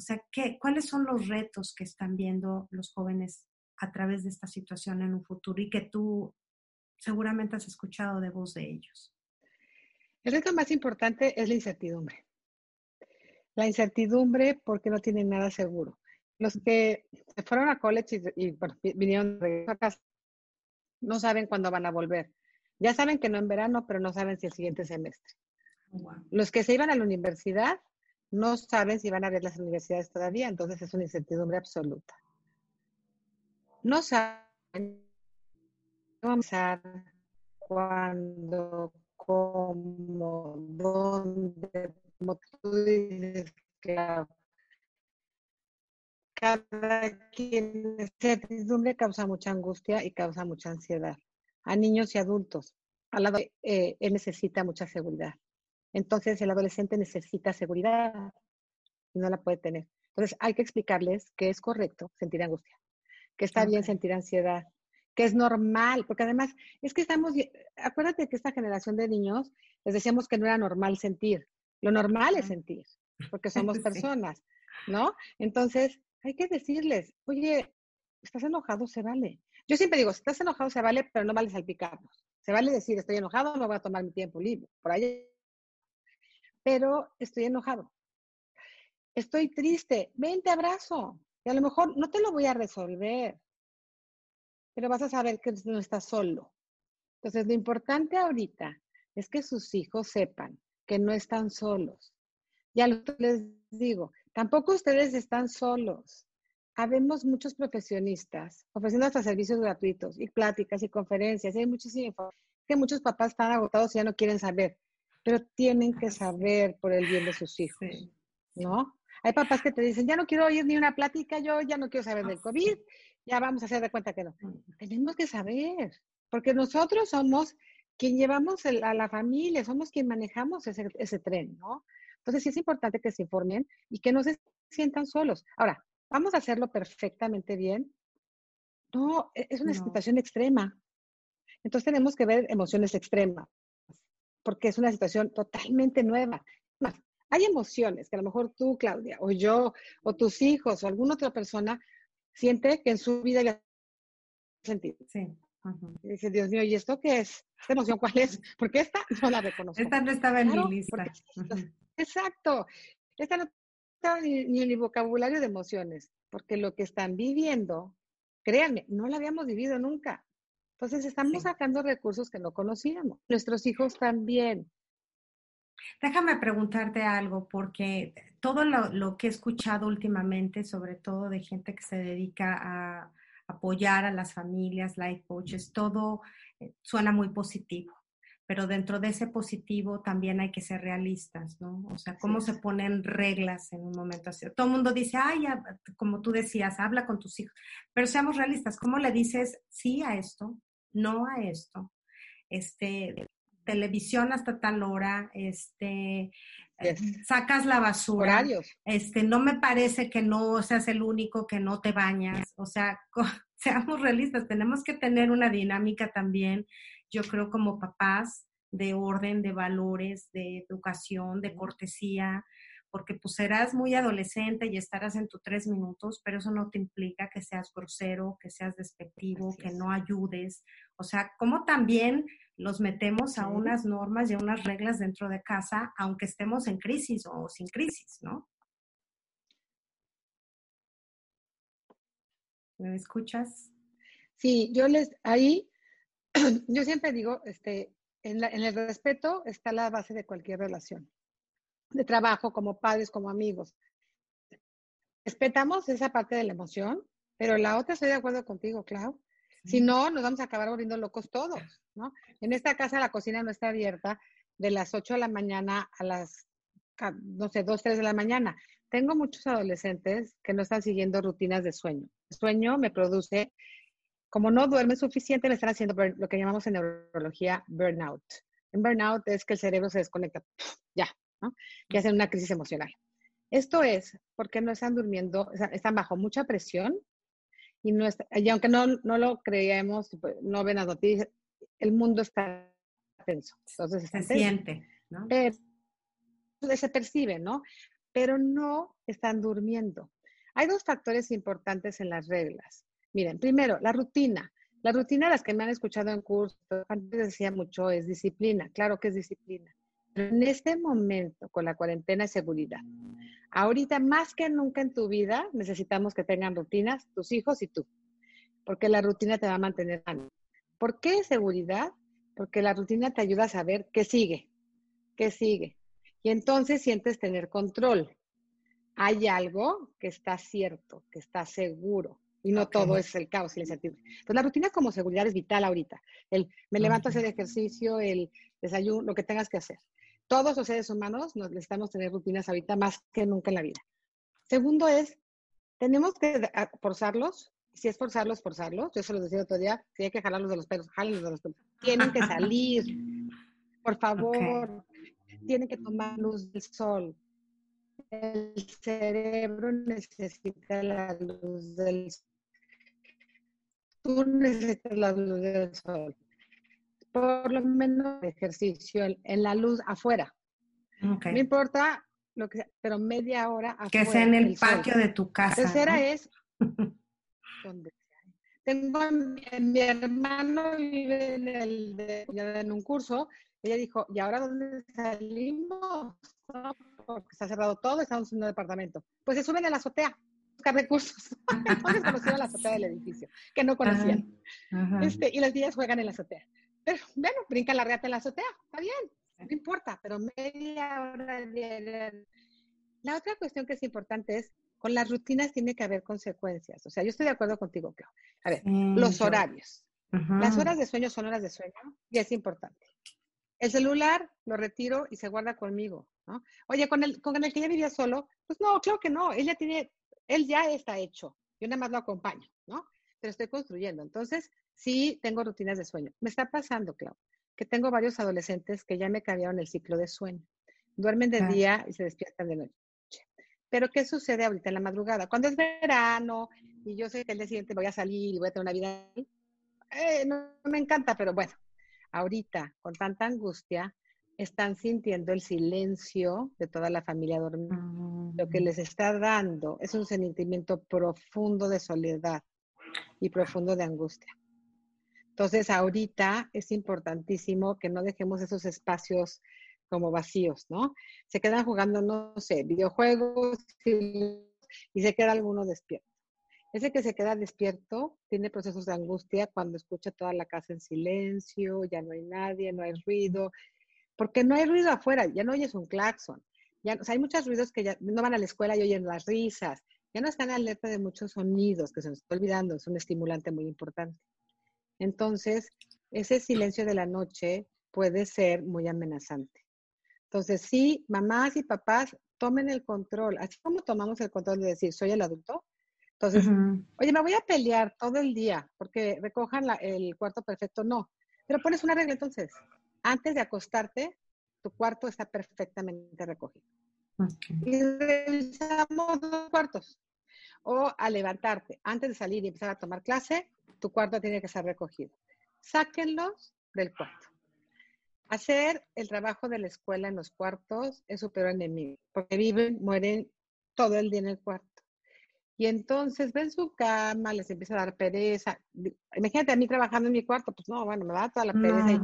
O sea, ¿qué, ¿cuáles son los retos que están viendo los jóvenes a través de esta situación en un futuro y que tú seguramente has escuchado de voz de ellos? El reto más importante es la incertidumbre. La incertidumbre porque no tienen nada seguro. Los que se fueron a college y, vinieron de casa no saben cuándo van a volver. Ya saben que no en verano, pero no saben si el siguiente semestre. Los que se iban a la universidad no saben si van a ver las universidades todavía, entonces es una incertidumbre absoluta. No saben cuándo, cómo, dónde, como tú dices, claro cada quien, certidumbre causa mucha angustia y causa mucha ansiedad a niños y adultos. Al lado, eh, él necesita mucha seguridad. Entonces, el adolescente necesita seguridad y no la puede tener. Entonces, hay que explicarles que es correcto sentir angustia, que está bien sentir ansiedad, que es normal, porque además es que estamos, acuérdate que esta generación de niños les decíamos que no era normal sentir. Lo normal es sentir, porque somos personas, ¿no? Entonces, hay que decirles, oye, estás enojado, se vale. Yo siempre digo, si estás enojado, se vale, pero no vale salpicarnos. Se vale decir, estoy enojado, no voy a tomar mi tiempo libre, por ahí. Pero estoy enojado. Estoy triste, ven, te abrazo. Y a lo mejor no te lo voy a resolver, pero vas a saber que no estás solo. Entonces, lo importante ahorita es que sus hijos sepan que no están solos. Ya les digo, Tampoco ustedes están solos. Habemos muchos profesionistas ofreciendo hasta servicios gratuitos y pláticas y conferencias. Y hay muchísima que muchos papás están agotados y ya no quieren saber, pero tienen que saber por el bien de sus hijos, ¿no? Hay papás que te dicen, ya no quiero oír ni una plática, yo ya no quiero saber del COVID, ya vamos a hacer de cuenta que no. Tenemos que saber, porque nosotros somos quien llevamos a la familia, somos quien manejamos ese, ese tren, ¿no? Entonces sí es importante que se informen y que no se sientan solos. Ahora, ¿vamos a hacerlo perfectamente bien? No, e-, es una situación extrema. Entonces tenemos que ver emociones extremas, porque es una situación totalmente nueva. hay emociones que a lo mejor tú, Claudia, o yo, o tus hijos, o alguna otra persona siente que en su vida ya sentido. Sí. Y dice, Dios mío, ¿y esto qué es? ¿Esta emoción cuál es? Porque esta no la reconozco. Esta no estaba en mi lista. Exacto. Esta no está ni, en el vocabulario de emociones, porque lo que están viviendo, créanme, no lo habíamos vivido nunca. Entonces estamos sacando recursos que no conocíamos. Nuestros hijos también. Déjame preguntarte algo, porque todo lo, que he escuchado últimamente, sobre todo de gente que se dedica a apoyar a las familias, life coaches, todo eh, suena muy positivo. Pero dentro de ese positivo también hay que ser realistas, ¿no? O sea, cómo se ponen reglas en un momento así. Todo el mundo dice, ay, como tú decías, habla con tus hijos. Pero seamos realistas, ¿cómo le dices sí a esto, no a esto? Este, televisión hasta tal hora, este, eh, sacas la basura. Este, no me parece que no seas el único que no te bañas. O sea, seamos realistas, tenemos que tener una dinámica también, yo creo, como papás, de orden, de valores, de educación, de cortesía, porque pues serás muy adolescente y estarás en tus tres minutos, pero eso no te implica que seas grosero, que seas despectivo, que no ayudes. O sea, como también los metemos a unas normas y a unas reglas dentro de casa, aunque estemos en crisis o sin crisis, ¿no? ¿Me escuchas? Sí, yo les, ahí, yo siempre digo, este, en, en el respeto está la base de cualquier relación, de trabajo, como padres, como amigos. Respetamos esa parte de la emoción, pero la otra estoy de acuerdo contigo, Clau, si no, nos vamos a acabar volviendo locos todos, ¿no? En esta casa la cocina no está abierta de las 8 de la mañana a las, no sé, 2, 3 de la mañana. Tengo muchos adolescentes que no están siguiendo rutinas de sueño. El sueño me produce, como no duermen suficiente, me están haciendo lo que llamamos en neurología burnout. En burnout es que el cerebro se desconecta, ya, ¿no? Que hacen una crisis emocional. Esto es porque no están durmiendo, están bajo mucha presión y, no y aunque no, no lo creemos, pues, no ven las noticias, el mundo está tenso. Entonces se siente, ¿no? Pero, se percibe, ¿no? Pero no están durmiendo. Hay dos factores importantes en las reglas. Miren, primero, la rutina. La rutina, las que me han escuchado en curso, antes decía mucho, es disciplina. Claro que es disciplina. En este momento, con la cuarentena, es seguridad. Ahorita, más que nunca en tu vida, necesitamos que tengan rutinas tus hijos y tú, porque la rutina te va a mantener sano. ¿Por qué seguridad? Porque la rutina te ayuda a saber qué sigue, qué sigue. Y entonces sientes tener control. Hay algo que está cierto, que está seguro. Y no todo es el caos y la incertidumbre. Entonces, la rutina como seguridad es vital ahorita. El me levanto a hacer ejercicio, el desayuno, lo que tengas que hacer. Todos los seres humanos necesitamos tener rutinas ahorita más que nunca en la vida. Segundo es, tenemos que forzarlos. Si es forzarlos, forzarlos. Yo se los decía otro día, si hay que jalarlos de los pelos, jálenlos de los pelos. Tienen que salir. Por favor. Tienen que tomar luz del sol. El cerebro necesita la luz del sol. Tú necesitas la luz del sol por lo menos ejercicio en, la luz afuera. No importa lo que sea, pero media hora afuera. Que sea en el, patio de tu casa. La tercera es donde Tengo mi, hermano vive en, el, en un curso. Ella dijo, ¿y ahora dónde salimos? porque está cerrado todo, estamos en un departamento. Pues se suben a la azotea buscar recursos. Entonces conocieron la azotea del edificio, que no conocían. Este, y las niñas juegan en la azotea. Pero bueno, brinca la reata en la azotea, está bien, no importa, pero media hora diaria. La otra cuestión que es importante es, con las rutinas tiene que haber consecuencias. O sea, yo estoy de acuerdo contigo, Clau. A ver, los horarios. Las horas de sueño son horas de sueño y es importante. El celular lo retiro y se guarda conmigo, ¿no? Oye, con el, con el que ya vivía solo, pues no, creo que no. Él ya tiene, él ya está hecho. Yo nada más lo acompaño, ¿no? Pero estoy construyendo. Entonces, Sí, tengo rutinas de sueño. Me está pasando, Clau, que tengo varios adolescentes que ya me cambiaron el ciclo de sueño. Duermen de día y se despiertan de noche. Pero ¿qué sucede ahorita en la madrugada? Cuando es verano y yo sé que el día siguiente voy a salir y voy a tener una vida, eh, no, me encanta, pero bueno, ahorita con tanta angustia están sintiendo el silencio de toda la familia dormida. Lo que mm. les está dando es un sentimiento profundo de soledad y profundo de angustia. Entonces, ahorita es importantísimo que no dejemos esos espacios como vacíos, ¿no? Se quedan jugando, no sé, videojuegos y, se queda alguno despierto. Ese que se queda despierto tiene procesos de angustia cuando escucha toda la casa en silencio, ya no hay nadie, no hay ruido. porque no hay ruido afuera, ya no oyes un claxon, ya, o sea, hay muchos ruidos que ya no van a la escuela y oyen las risas, ya no están alerta de muchos sonidos que se nos está olvidando, es un estimulante muy importante. Entonces, ese silencio de la noche puede ser muy amenazante. Entonces, sí, mamás y papás tomen el control, así como tomamos el control de decir, soy el adulto. Entonces, oye, me voy a pelear todo el día porque recojan el cuarto perfecto. No, pero pones una regla entonces. Antes de acostarte, tu cuarto está perfectamente recogido. Y revisamos dos cuartos. O al levantarte, antes de salir y empezar a tomar clase, tu cuarto tiene que estar recogido. Sáquenlos del cuarto. Hacer el trabajo de la escuela en los cuartos es su peor enemigo, porque viven, mueren todo el día en el cuarto. Y entonces ven su cama, les empieza a dar pereza. Imagínate a mí trabajando en mi cuarto, pues no, bueno, me da toda la pereza. y,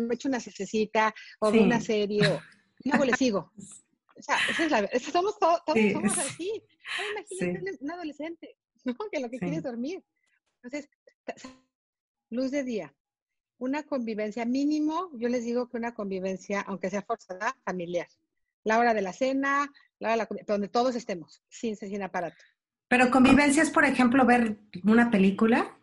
Me echo una cececita o una serie o luego le sigo. O sea, esa es la, somos todos, todos somos así. imagínate un adolescente, ¿no? Que lo que quiere es dormir. Entonces, luz de día, una convivencia mínimo, yo les digo que una convivencia, aunque sea forzada, familiar. La hora de la cena, la hora de la donde todos estemos, sin, sin aparato. Pero convivencia es, por ejemplo, ver una película.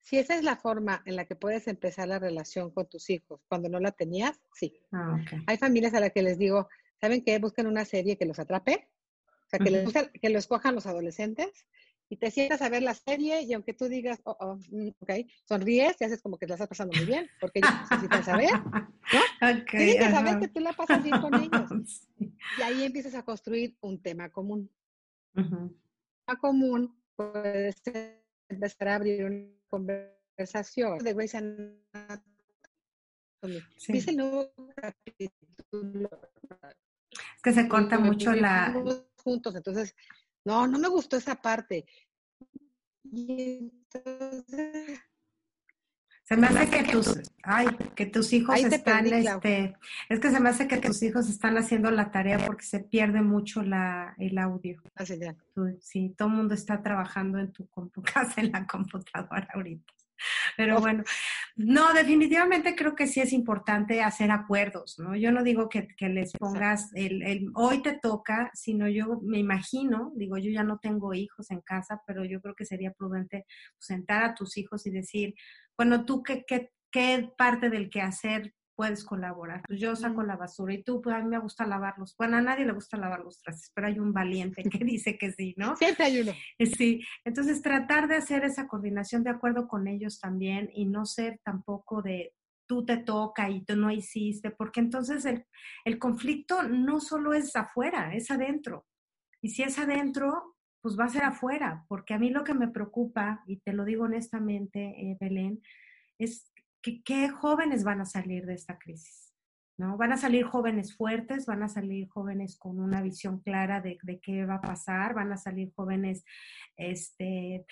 Si esa es la forma en la que puedes empezar la relación con tus hijos cuando no la tenías, sí. Ah, Hay familias a las que les digo, ¿saben qué? Busquen una serie que los atrape, o sea, que, les, que lo escojan los adolescentes y te sientas a ver la serie y aunque tú digas, oh, oh mm, ok, sonríes y haces como que te la estás pasando muy bien, porque ellos necesitan saber, ¿no? Okay, Tienes que saber que tú la pasas bien con ellos. Y ahí empiezas a construir un tema común. Un tema común puede ser empezar a abrir una conversación de Grey's Anatomy. Sí. Es el nuevo capítulo es que se corta mucho la... Juntos, entonces, no, no me gustó esa parte. Y entonces... Se me hace que tus, ay, que tus hijos están, este, es que se me hace que tus hijos están haciendo la tarea porque se pierde mucho la, el audio. Así ya. Sí, todo el mundo está trabajando en tu casa, en la computadora ahorita. Pero bueno, no, definitivamente creo que sí es importante hacer acuerdos, ¿no? Yo no digo que, les pongas el, el, hoy te toca, sino yo me imagino, digo, yo ya no tengo hijos en casa, pero yo creo que sería prudente sentar a tus hijos y decir, bueno, tú qué, qué, qué parte del quehacer puedes colaborar. Pues yo saco la basura y tú, pues a mí me gusta lavarlos. Bueno, a nadie le gusta lavar los trastes, pero hay un valiente que dice que sí, ¿no? Siempre hay uno. Eh, sí, entonces tratar de hacer esa coordinación de acuerdo con ellos también y no ser tampoco de tú te toca y tú no hiciste, porque entonces el, el conflicto no solo es afuera, es adentro. Y si es adentro, pues va a ser afuera, porque a mí lo que me preocupa, y te lo digo honestamente, eh, Belén, es ¿qué, jóvenes van a salir de esta crisis? ¿no? Van a salir jóvenes fuertes, van a salir jóvenes con una visión clara de, qué va a pasar, van a salir jóvenes este,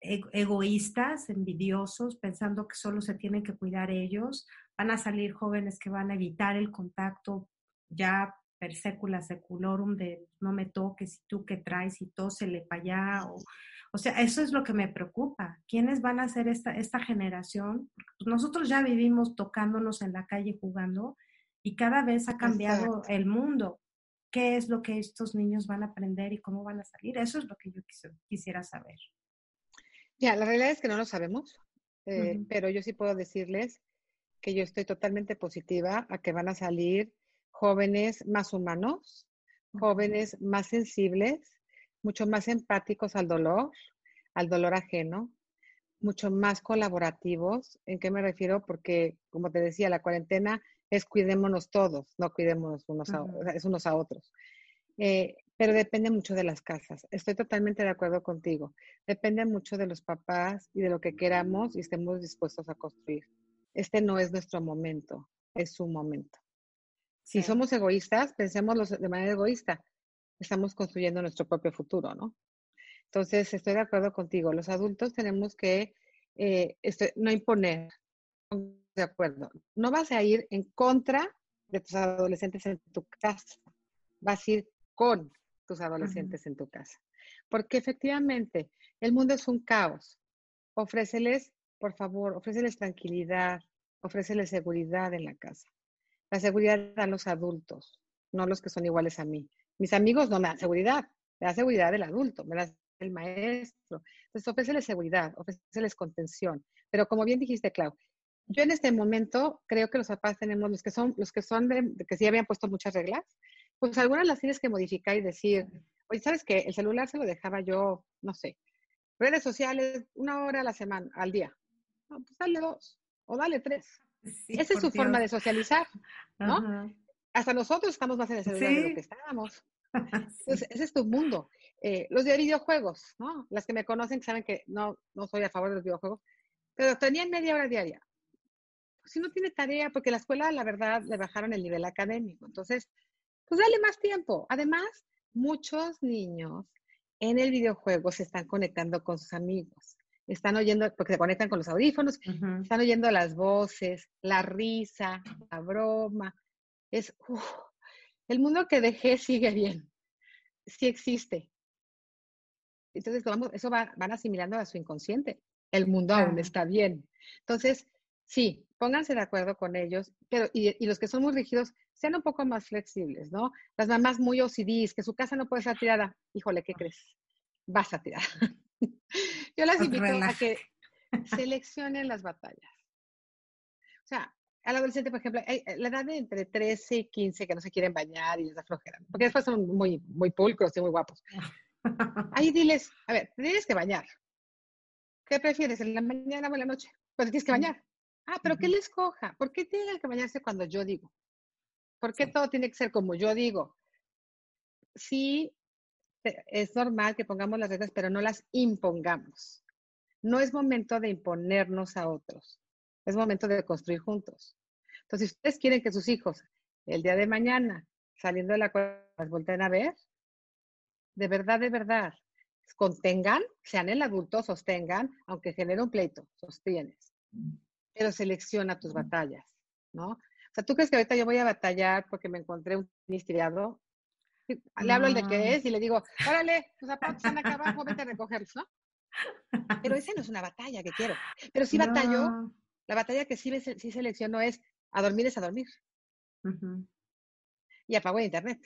egoístas, envidiosos, pensando que solo se tienen que cuidar ellos, van a salir jóvenes que van a evitar el contacto ya per secula seculorum de no me toques y tú que traes y tósele para allá o o sea, eso es lo que me preocupa. ¿Quiénes van a ser esta, esta generación? Pues, nosotros ya vivimos tocándonos en la calle jugando y cada vez ha cambiado el mundo. ¿Qué es lo que estos niños van a aprender y cómo van a salir? Eso es lo que yo quisiera saber. Ya, la realidad es que no lo sabemos, eh, pero yo sí puedo decirles que yo estoy totalmente positiva a que van a salir jóvenes más humanos, jóvenes más sensibles, mucho más empáticos al dolor, al dolor ajeno, mucho más colaborativos. ¿En qué me refiero? Porque, como te decía, la cuarentena es cuidémonos todos, no cuidémonos unos a, es unos a otros. Eh, pero depende mucho de las casas. Estoy totalmente de acuerdo contigo. Depende mucho de los papás y de lo que queramos y estemos dispuestos a construir. Este no es nuestro momento, es su momento. Si somos egoístas, pensemos de manera egoísta estamos construyendo nuestro propio futuro, ¿no? Entonces, estoy de acuerdo contigo. Los adultos tenemos que eh, este, no imponer, de acuerdo. No vas a ir en contra de tus adolescentes en tu casa, vas a ir con tus adolescentes en tu casa. Porque efectivamente, el mundo es un caos. Ofréceles, por favor, ofréceles tranquilidad, ofréceles seguridad en la casa. La seguridad dan los adultos, no los que son iguales a mí. Mis amigos no me dan seguridad, me da seguridad el adulto, me da el maestro. Entonces, ofréceles seguridad, ofréceles contención. Pero como bien dijiste, Clau, yo en este momento creo que los papás tenemos, los que son, los que son de, que sí habían puesto muchas reglas, pues algunas las tienes que modificar y decir, oye, ¿sabes qué? El celular se lo dejaba yo, no sé, redes sociales una hora a la semana, al día. No, pues dale dos o dale tres. Esa es su forma de socializar, ¿no? Hasta nosotros estamos más en el celular de lo que estábamos. Entonces, ese es tu mundo. Eh, los de videojuegos, ¿no? Las que me conocen saben que no, no soy a favor de los videojuegos, pero tenían media hora diaria. Pues si no tiene tarea, porque la escuela, la verdad, le bajaron el nivel académico. Entonces, pues dale más tiempo. Además, muchos niños en el videojuego se están conectando con sus amigos. Están oyendo, porque se conectan con los audífonos, están oyendo las voces, la risa, la broma. Es, el mundo que dejé sigue bien. Sí existe. Entonces, eso va, van asimilando a su inconsciente. El mundo aún está bien. Entonces, sí, pónganse de acuerdo con ellos, pero y, los que son muy rígidos, sean un poco más flexibles, ¿no? Las mamás muy OCDs, que su casa no puede estar tirada. Híjole, ¿qué crees? Vas a tirar. Yo las invito a que seleccionen las batallas. O sea, al adolescente, por ejemplo, la edad de entre 13 y 15 que no se quieren bañar y les da flojera, porque después son muy, muy pulcros y muy guapos. Ahí diles, a ver, tienes que bañar. ¿Qué prefieres, en la mañana o en la noche? Pues tienes que bañar. Ah, pero ¿qué les coja? ¿Por qué tienen que bañarse cuando yo digo? ¿Por qué todo tiene que ser como yo digo? Sí, es normal que pongamos las reglas, pero no las impongamos. No es momento de imponernos a otros. Es momento de construir juntos. Entonces, si ustedes quieren que sus hijos el día de mañana, saliendo de la cueva, las volteen a ver, de verdad, de verdad, contengan, sean el adulto, sostengan, aunque genere un pleito, sostienes. Pero selecciona tus batallas, ¿no? O sea, ¿tú crees que ahorita yo voy a batallar porque me encontré un ministriado? Le hablo al de qué es y le digo, órale, tus zapatos están acá abajo, vete a recogerlos, ¿no? Pero ese no es una batalla que quiero. Pero sí batallo, la batalla que sí, sí selecciono es a dormir es a dormir. Y apago el internet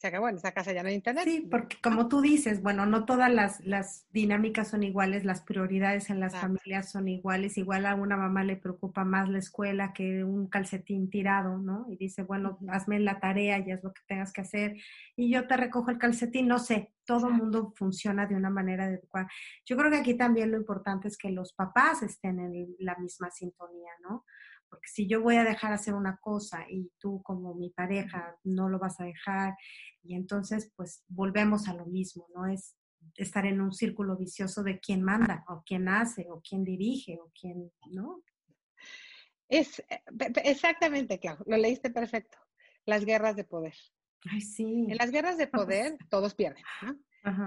se acabó, en esa casa ya no hay internet. Sí, porque como tú dices, bueno, no todas las, las dinámicas son iguales, las prioridades en las familias son iguales, igual a una mamá le preocupa más la escuela que un calcetín tirado, ¿no? Y dice, bueno, hazme la tarea, ya es lo que tengas que hacer, y yo te recojo el calcetín, no sé, todo el mundo funciona de una manera adecuada. Yo creo que aquí también lo importante es que los papás estén en la misma sintonía, ¿no? Porque si yo voy a dejar hacer una cosa y tú como mi pareja no lo vas a dejar, y entonces pues volvemos a lo mismo, ¿no? Es estar en un círculo vicioso de quién manda, o quién hace, o quién dirige, o quién, ¿no? Es eh, exactamente, claro, lo leíste perfecto. Las guerras de poder. Ay, sí. En las guerras de poder todos pierden, ¿no?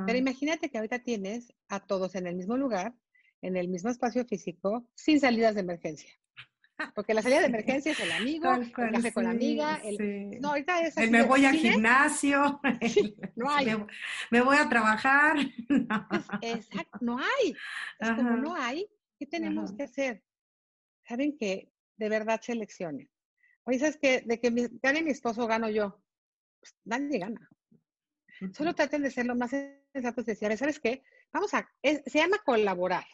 Pero imagínate que ahorita tienes a todos en el mismo lugar, en el mismo espacio físico, sin salidas de emergencia. Porque la salida de emergencia es el amigo, el café con la amiga, el, no, ahorita es me voy al gimnasio, no hay. Me, voy a trabajar. No. exacto, no hay. Es como no hay, ¿qué tenemos que hacer? Saben que de verdad seleccionen. Oye, ¿sabes que De que gane mi esposo, gano yo. Pues nadie gana. Solo traten de ser lo más sensatos de decir, ¿sabes qué? Vamos a, se llama colaborar.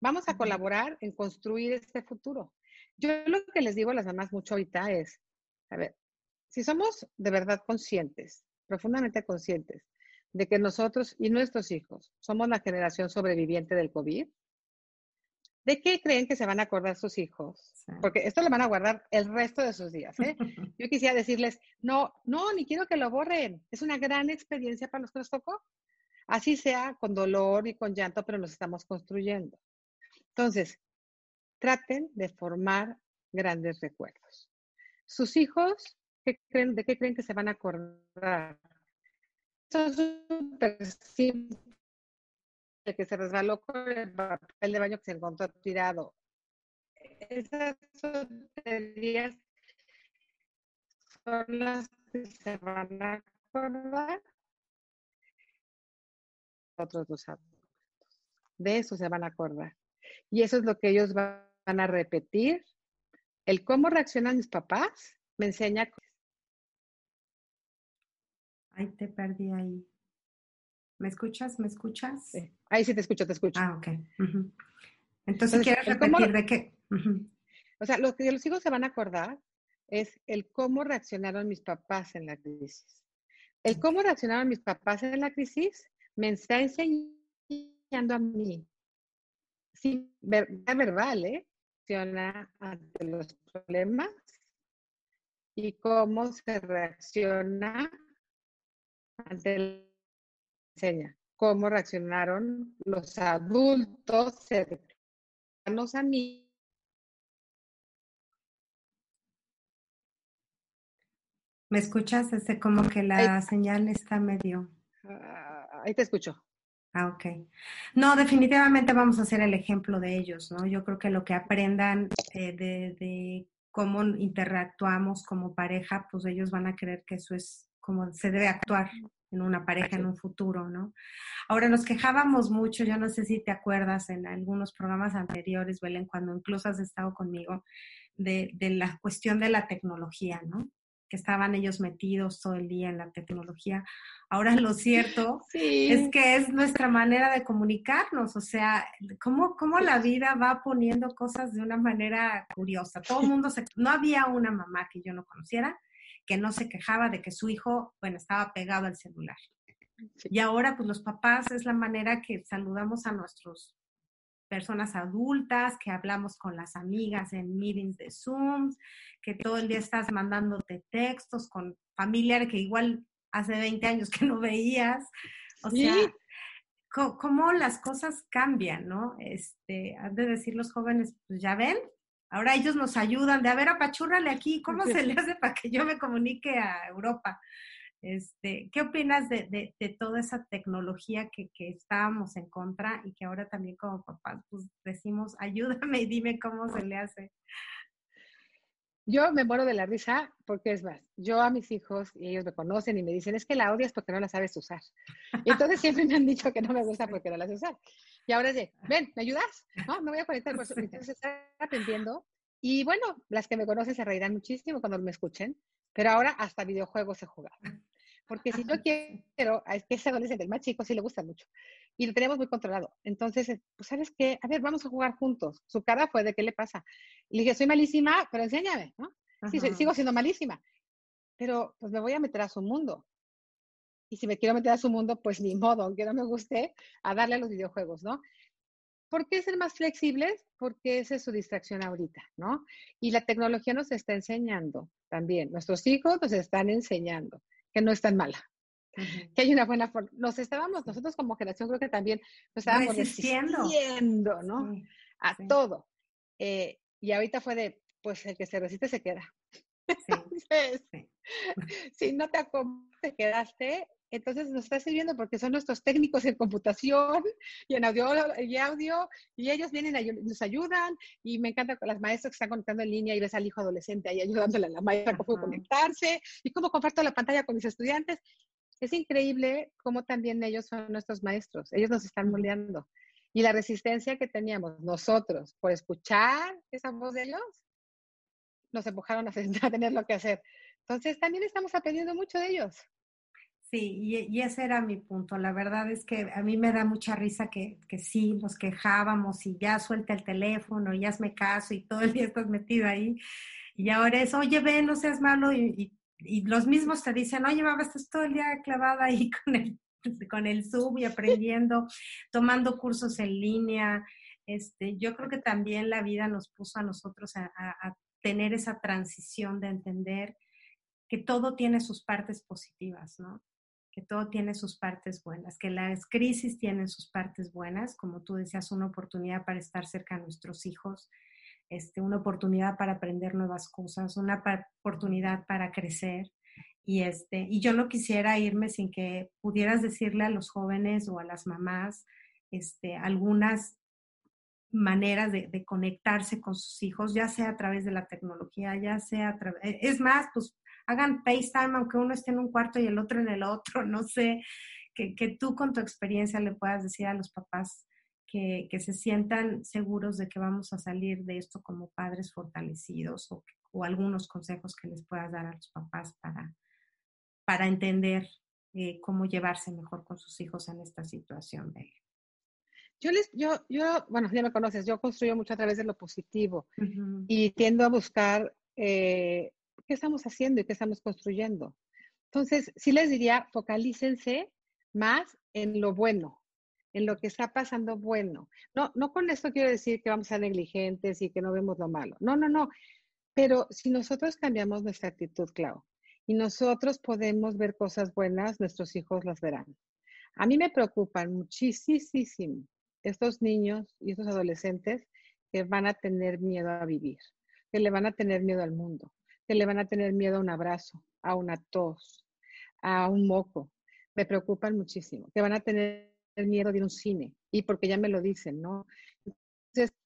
Vamos a colaborar en construir este futuro. Yo lo que les digo a las mamás mucho ahorita es, a ver, si somos de verdad conscientes, profundamente conscientes, de que nosotros y nuestros hijos somos la generación sobreviviente del COVID, ¿de qué creen que se van a acordar sus hijos? Porque esto lo van a guardar el resto de sus días. ¿eh? Yo quisiera decirles, no, no, ni quiero que lo borren. Es una gran experiencia para los que nos tocó. Así sea con dolor y con llanto, pero nos estamos construyendo. Entonces, traten de formar grandes recuerdos. Sus hijos, ¿qué creen, ¿de qué creen que se van a acordar? Es súper que se resbaló con el papel de baño que se encontró tirado. Esas tonterías son las que se van a acordar. Otros dos adultos. De eso se van a acordar. Y eso es lo que ellos van a repetir. El cómo reaccionan mis papás me enseña Ahí te perdí ahí. ¿Me escuchas? ¿Me escuchas? Sí. Ahí sí te escucho, te escucho. Ah, ok. Entonces, ¿quieres repetir de qué? O sea, lo que los hijos se van a acordar es el cómo reaccionaron mis papás en la crisis. El cómo reaccionaron mis papás en la crisis me está enseñando a mí, sí, verbal, ¿eh? Ante los problemas y cómo se reacciona ante la enseña, cómo reaccionaron los adultos cercanos a mí. ¿Me escuchas? Este, como que la señal está medio. Ah, ahí te escucho. Ah, ok. No, definitivamente vamos a hacer el ejemplo de ellos, ¿no? Yo creo que lo que aprendan eh, de, cómo interactuamos como pareja, pues ellos van a creer que eso es como se debe actuar en una pareja en un futuro, ¿no? Ahora nos quejábamos mucho, yo no sé si te acuerdas en algunos programas anteriores, Belén, cuando incluso has estado conmigo, de, de la cuestión de la tecnología, ¿no? Que estaban ellos metidos todo el día en la tecnología. Ahora lo cierto es que es nuestra manera de comunicarnos, o sea, cómo, cómo la vida va poniendo cosas de una manera curiosa. Todo el mundo se... No había una mamá que yo no conociera que no se quejaba de que su hijo, bueno, estaba pegado al celular. Y ahora, pues los papás es la manera que saludamos a nuestros personas adultas, que hablamos con las amigas en meetings de Zoom, que todo el día estás mandándote textos con familiares que igual hace 20 años que no veías. O sea, cómo las cosas cambian, ¿no? Este, han de decir los jóvenes, pues ya ven, ahora ellos nos ayudan de, a ver, apachúrrale aquí, ¿cómo se le hace para que yo me comunique a Europa? Este, ¿Qué opinas de, toda esa tecnología que, estábamos en contra y que ahora también como papás pues decimos, ayúdame y dime cómo se le hace? Yo me muero de la risa porque es más, yo a mis hijos, y ellos me conocen y me dicen, es que la odias porque no la sabes usar. Y entonces siempre me han dicho que no me gusta porque no la sé usar. Y ahora es de, ven, ¿me ayudas? No, me voy a conectar. Entonces están aprendiendo. Y bueno, las que me conocen se reirán muchísimo cuando me escuchen, pero ahora hasta videojuegos he jugado. Porque si yo quiero, es que ese adolescente, el más chico, sí le gusta mucho. Y lo tenemos muy controlado. Entonces, eh, pues, ¿sabes qué? A ver, vamos a jugar juntos. Su cara fue de, ¿qué le pasa? Y le dije, soy malísima, pero enséñame, ¿no? Sí, sigo siendo malísima. Pero, pues, me voy a meter a su mundo. Y si me quiero meter a su mundo, pues ni modo, aunque no me guste, a darle a los videojuegos, ¿no? ¿Por qué ser más flexibles? Porque esa es su distracción ahorita, ¿no? Y la tecnología nos está enseñando también. Nuestros hijos nos están enseñando que no es tan mala. Que hay una buena forma. Nos estábamos, nosotros como generación creo que también nos estábamos resistiendo, ¿no? a todo. Eh, y ahorita fue de, pues el que se resiste se queda. si no te te quedaste, entonces nos está sirviendo porque son nuestros técnicos en computación y en audio y audio y ellos vienen y nos ayudan y me encanta con las maestras que están conectando en línea y ves al hijo adolescente ahí ayudándole a la maestra cómo conectarse y cómo comparto la pantalla con mis estudiantes. Es increíble cómo también ellos son nuestros maestros, ellos nos están moldeando. Y la resistencia que teníamos nosotros por escuchar esa voz de ellos, nos empujaron a, a tener lo que hacer. Entonces también estamos aprendiendo mucho de ellos. Sí, y, ese era mi punto. La verdad es que a mí me da mucha risa que, que sí, nos quejábamos y ya suelta el teléfono, y hazme caso y todo el día estás metido ahí. Y ahora es, oye, ven, no seas malo. Y, y, los mismos te dicen, oye, mamá, estás todo el día clavada ahí con el, con el Zoom y aprendiendo, tomando cursos en línea. Este, yo creo que también la vida nos puso a nosotros a, a tener esa transición de entender que todo tiene sus partes positivas, ¿no? Que todo tiene sus partes buenas, que las crisis tienen sus partes buenas, como tú decías, una oportunidad para estar cerca de nuestros hijos, este, una oportunidad para aprender nuevas cosas, una oportunidad para crecer. Y, este, y yo no quisiera irme sin que pudieras decirle a los jóvenes o a las mamás este, algunas maneras de, de, conectarse con sus hijos, ya sea a través de la tecnología, ya sea a través, es más, pues hagan FaceTime aunque uno esté en un cuarto y el otro en el otro, no sé, que, que tú con tu experiencia le puedas decir a los papás que, que, se sientan seguros de que vamos a salir de esto como padres fortalecidos o, o algunos consejos que les puedas dar a los papás para, para entender eh, cómo llevarse mejor con sus hijos en esta situación, Yo les, yo, yo, bueno, ya me conoces, yo construyo mucho a través de lo positivo y tiendo a buscar eh, qué estamos haciendo y qué estamos construyendo. Entonces, sí les diría, focalícense más en lo bueno, en lo que está pasando bueno. No, no con esto quiero decir que vamos a ser negligentes y que no vemos lo malo. No, no, no. Pero si nosotros cambiamos nuestra actitud, Clau, y nosotros podemos ver cosas buenas, nuestros hijos las verán. A mí me preocupan muchísimo estos niños y estos adolescentes que van a tener miedo a vivir, que le van a tener miedo al mundo, que le van a tener miedo a un abrazo, a una tos, a un moco. Me preocupan muchísimo, que van a tener miedo de un cine y porque ya me lo dicen, ¿no? Entonces,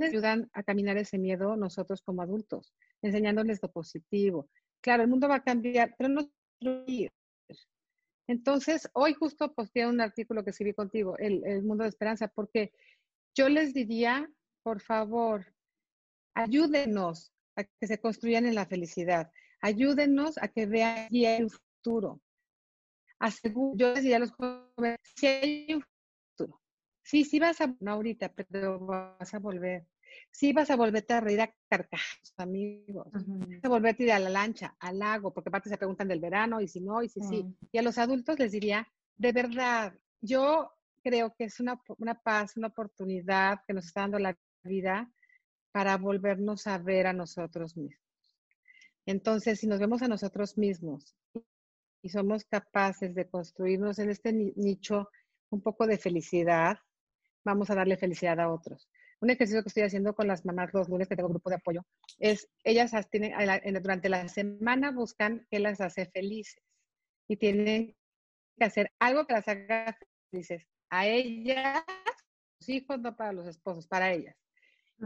ayudan a caminar ese miedo nosotros como adultos, enseñándoles lo positivo. Claro, el mundo va a cambiar, pero no entonces, hoy justo posteé un artículo que escribí contigo, el, mundo de esperanza, porque yo les diría, por favor, ayúdenos a que se construyan en la felicidad, ayúdenos a que vean el futuro. yo les diría a los jóvenes, si hay un futuro, sí, sí vas a, no ahorita, pero vas a volver. Sí vas a volverte a reír a carcajas, amigos. Vas a volverte a ir a la lancha, al lago, porque aparte se preguntan del verano y si no, y si sí. Y a los adultos les diría, de verdad, yo creo que es una, una paz, una oportunidad que nos está dando la vida para volvernos a ver a nosotros mismos. Entonces, si nos vemos a nosotros mismos y somos capaces de construirnos en este nicho un poco de felicidad, vamos a darle felicidad a otros. Un ejercicio que estoy haciendo con las mamás los lunes que tengo grupo de apoyo es, ellas tienen, durante la semana buscan qué las hace felices y tienen que hacer algo que las haga felices a ellas, los hijos, no para los esposos, para ellas.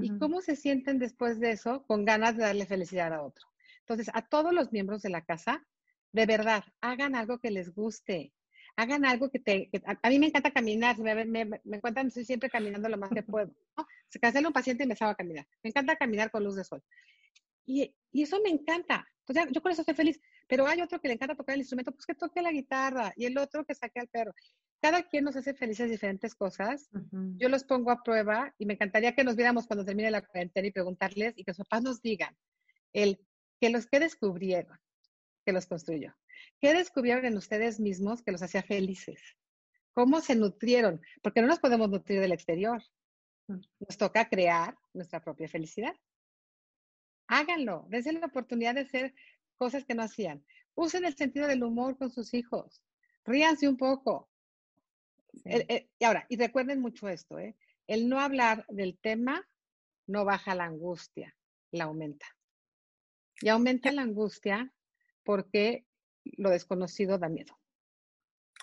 ¿Y cómo se sienten después de eso? Con ganas de darle felicidad a otro. Entonces, a todos los miembros de la casa, de verdad, hagan algo que les guste. Hagan algo que te... a, mí me encanta caminar. Me, me, me, encuentran, estoy siempre caminando lo más que puedo. Se cancela un paciente y me salgo a caminar. Me encanta caminar con luz de sol. Y, y eso me encanta. Entonces, yo con eso estoy feliz. Pero hay otro que le encanta tocar el instrumento, pues que toque la guitarra. Y el otro que saque al perro cada quien nos hace felices diferentes cosas. Yo los pongo a prueba y me encantaría que nos viéramos cuando termine la cuarentena y preguntarles y que los papás nos digan el que los que descubrieron, que los construyó. ¿Qué descubrieron en ustedes mismos que los hacía felices? ¿Cómo se nutrieron? Porque no nos podemos nutrir del exterior. Nos toca crear nuestra propia felicidad. Háganlo, dense la oportunidad de hacer cosas que no hacían. Usen el sentido del humor con sus hijos. Ríanse un poco. y ahora, y recuerden mucho esto, ¿eh? el no hablar del tema no baja la angustia, la aumenta. Y aumenta la angustia porque lo desconocido da miedo.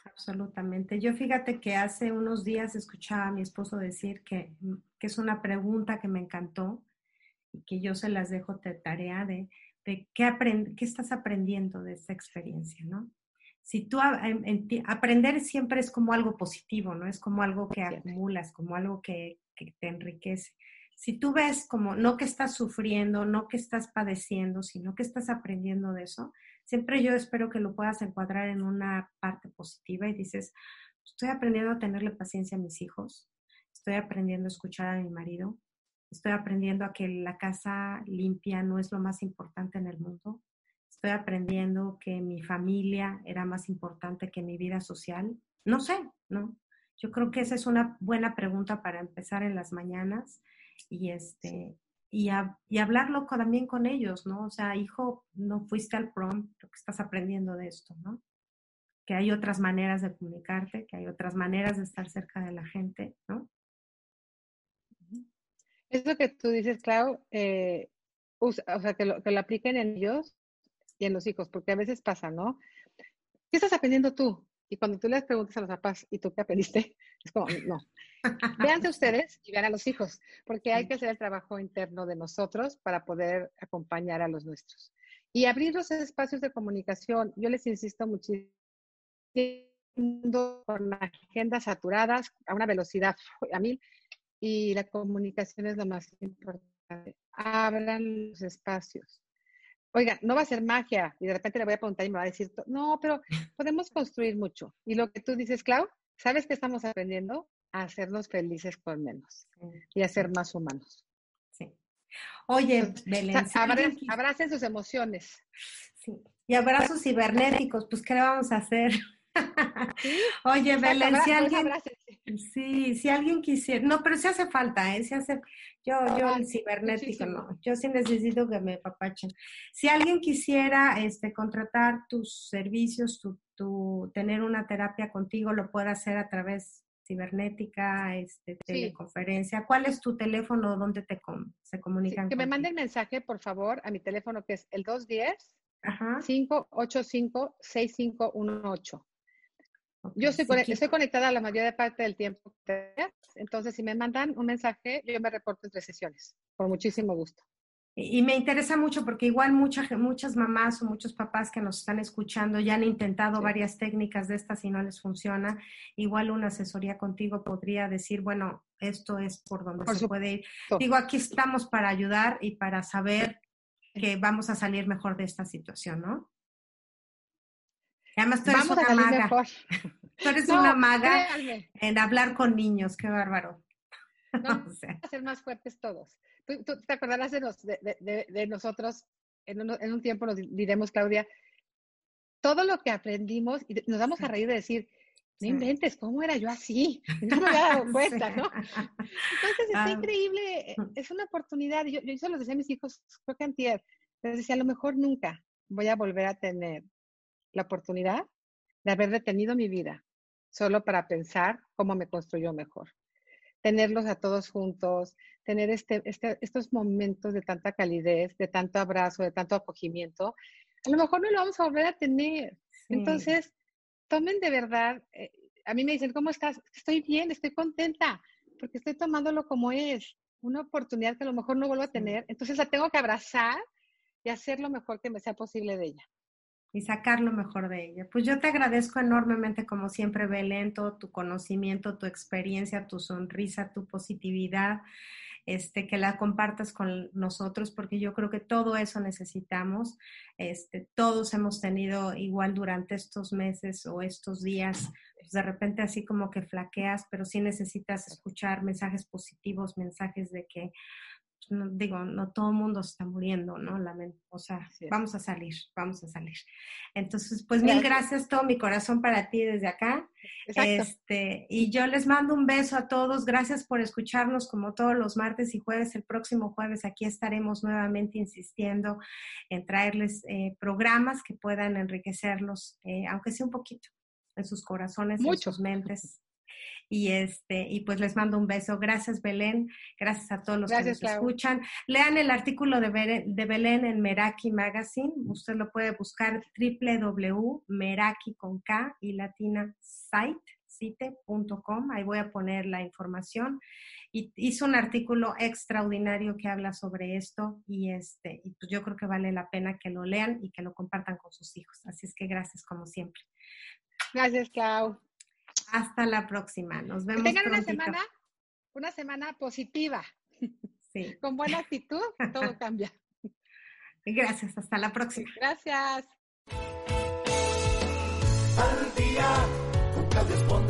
Absolutamente. Yo fíjate que hace unos días escuchaba a mi esposo decir que, que es una pregunta que me encantó y que yo se las dejo de tarea de, de qué, qué estás aprendiendo de esta experiencia, ¿no? Si tú aprender siempre es como algo positivo, ¿no? Es como algo que acumulas, como algo que, que te enriquece si tú ves como no que estás sufriendo, no que estás padeciendo, sino que estás aprendiendo de eso, siempre yo espero que lo puedas encuadrar en una parte positiva y dices, estoy aprendiendo a tenerle paciencia a mis hijos, estoy aprendiendo a escuchar a mi marido, estoy aprendiendo a que la casa limpia no es lo más importante en el mundo, estoy aprendiendo que mi familia era más importante que mi vida social. No sé, ¿no? Yo creo que esa es una buena pregunta para empezar en las mañanas y este y, hablarlo también con ellos, ¿no? O sea, hijo, no fuiste al prom, lo que estás aprendiendo de esto, ¿no? Que hay otras maneras de comunicarte, que hay otras maneras de estar cerca de la gente, ¿no? Eso que tú dices, Clau, eh, o sea, que lo, que lo apliquen en ellos y en los hijos, porque a veces pasa, ¿no? ¿Qué estás aprendiendo tú? Y cuando tú les preguntas a los papás, ¿y tú qué aprendiste? Es como, no. Véanse ustedes y vean a los hijos, porque hay que hacer el trabajo interno de nosotros para poder acompañar a los nuestros. Y abrir los espacios de comunicación. Yo les insisto muchísimo con agendas saturadas a una velocidad a mil y la comunicación es lo más importante. Abran los espacios. oiga, no va a ser magia. Y de repente le voy a preguntar y me va a decir, no, pero podemos construir mucho. Y lo que tú dices, Clau, ¿sabes qué estamos aprendiendo? A hacernos felices con menos y a ser más humanos. Sí. Oye, Belén. abracen sus emociones. Sí. Y abrazos cibernéticos, pues, ¿qué le vamos a hacer? Oye, Belén, si alguien, sí, si alguien quisiera, no, pero si hace falta, ¿eh? Hace, yo, yo el cibernético, no, yo sí necesito que me papachen. Si alguien quisiera, este, contratar tus servicios, tu, tu, tener una terapia contigo, lo puede hacer a través cibernética, este, teleconferencia. ¿Cuál es tu teléfono? ¿Dónde te se comunican? que me manden mensaje, por favor, a mi teléfono que es el 210 585 6518. Yo estoy, conectada la mayoría de parte del tiempo. Entonces, si me mandan un mensaje, yo me reporto entre sesiones, con muchísimo gusto. Y, me interesa mucho porque igual muchas muchas mamás o muchos papás que nos están escuchando ya han intentado varias técnicas de estas y no les funciona. Igual una asesoría contigo podría decir, bueno, esto es por donde se puede ir. Digo, aquí estamos para ayudar y para saber que vamos a salir mejor de esta situación, ¿no? Además tú eres una maga. Tú eres una maga en hablar con niños, qué bárbaro. No, a ser más fuertes todos. Tú, te acordarás de, de, nosotros, en un, en un, tiempo nos diremos, Claudia, todo lo que aprendimos, y nos vamos a reír de decir, no inventes, ¿cómo era yo así? No me había dado cuenta, ¿no? Entonces está ah. increíble, eh, es una oportunidad. Yo, yo se lo decía a mis hijos, creo que antier, les decía, a lo mejor nunca voy a volver a tener la oportunidad de haber detenido mi vida solo para pensar cómo me construyó mejor. Tenerlos a todos juntos, tener este, este, estos momentos de tanta calidez, de tanto abrazo, de tanto acogimiento, a lo mejor no lo vamos a volver a tener. Entonces, tomen de verdad, eh, a mí me dicen, ¿cómo estás? Estoy bien, estoy contenta, porque estoy tomándolo como es, una oportunidad que a lo mejor no vuelvo a tener, entonces la tengo que abrazar y hacer lo mejor que me sea posible de ella y sacar lo mejor de ella. Pues yo te agradezco enormemente, como siempre, Belén, todo tu conocimiento, tu experiencia, tu sonrisa, tu positividad, este, que la compartas con nosotros, porque yo creo que todo eso necesitamos. Este, todos hemos tenido igual durante estos meses o estos días, pues de repente así como que flaqueas, pero sí necesitas escuchar mensajes positivos, mensajes de que no, digo, no todo el mundo está muriendo, ¿no? o sea, vamos a salir, vamos a salir. Entonces, pues mil gracias, todo mi corazón para ti desde acá. Este, y yo les mando un beso a todos. Gracias por escucharnos como todos los martes y jueves. El próximo jueves aquí estaremos nuevamente insistiendo en traerles eh, programas que puedan enriquecerlos, eh, aunque sea un poquito, en sus corazones, en sus mentes. Y, este, y pues les mando un beso. Gracias, Belén. Gracias a todos los que nos escuchan. Lean el artículo de, Belén, en Meraki Magazine. Usted lo puede buscar www.meraki con K y latina site ahí voy a poner la información. Y hizo un artículo extraordinario que habla sobre esto y, este, y pues yo creo que vale la pena que lo lean y que lo compartan con sus hijos. Así es que gracias como siempre. Gracias, Clau. Hasta la próxima. Nos vemos. Que tengan una semana, una semana positiva. Sí. Con buena actitud, todo cambia. Gracias, hasta la próxima. Gracias. Al día con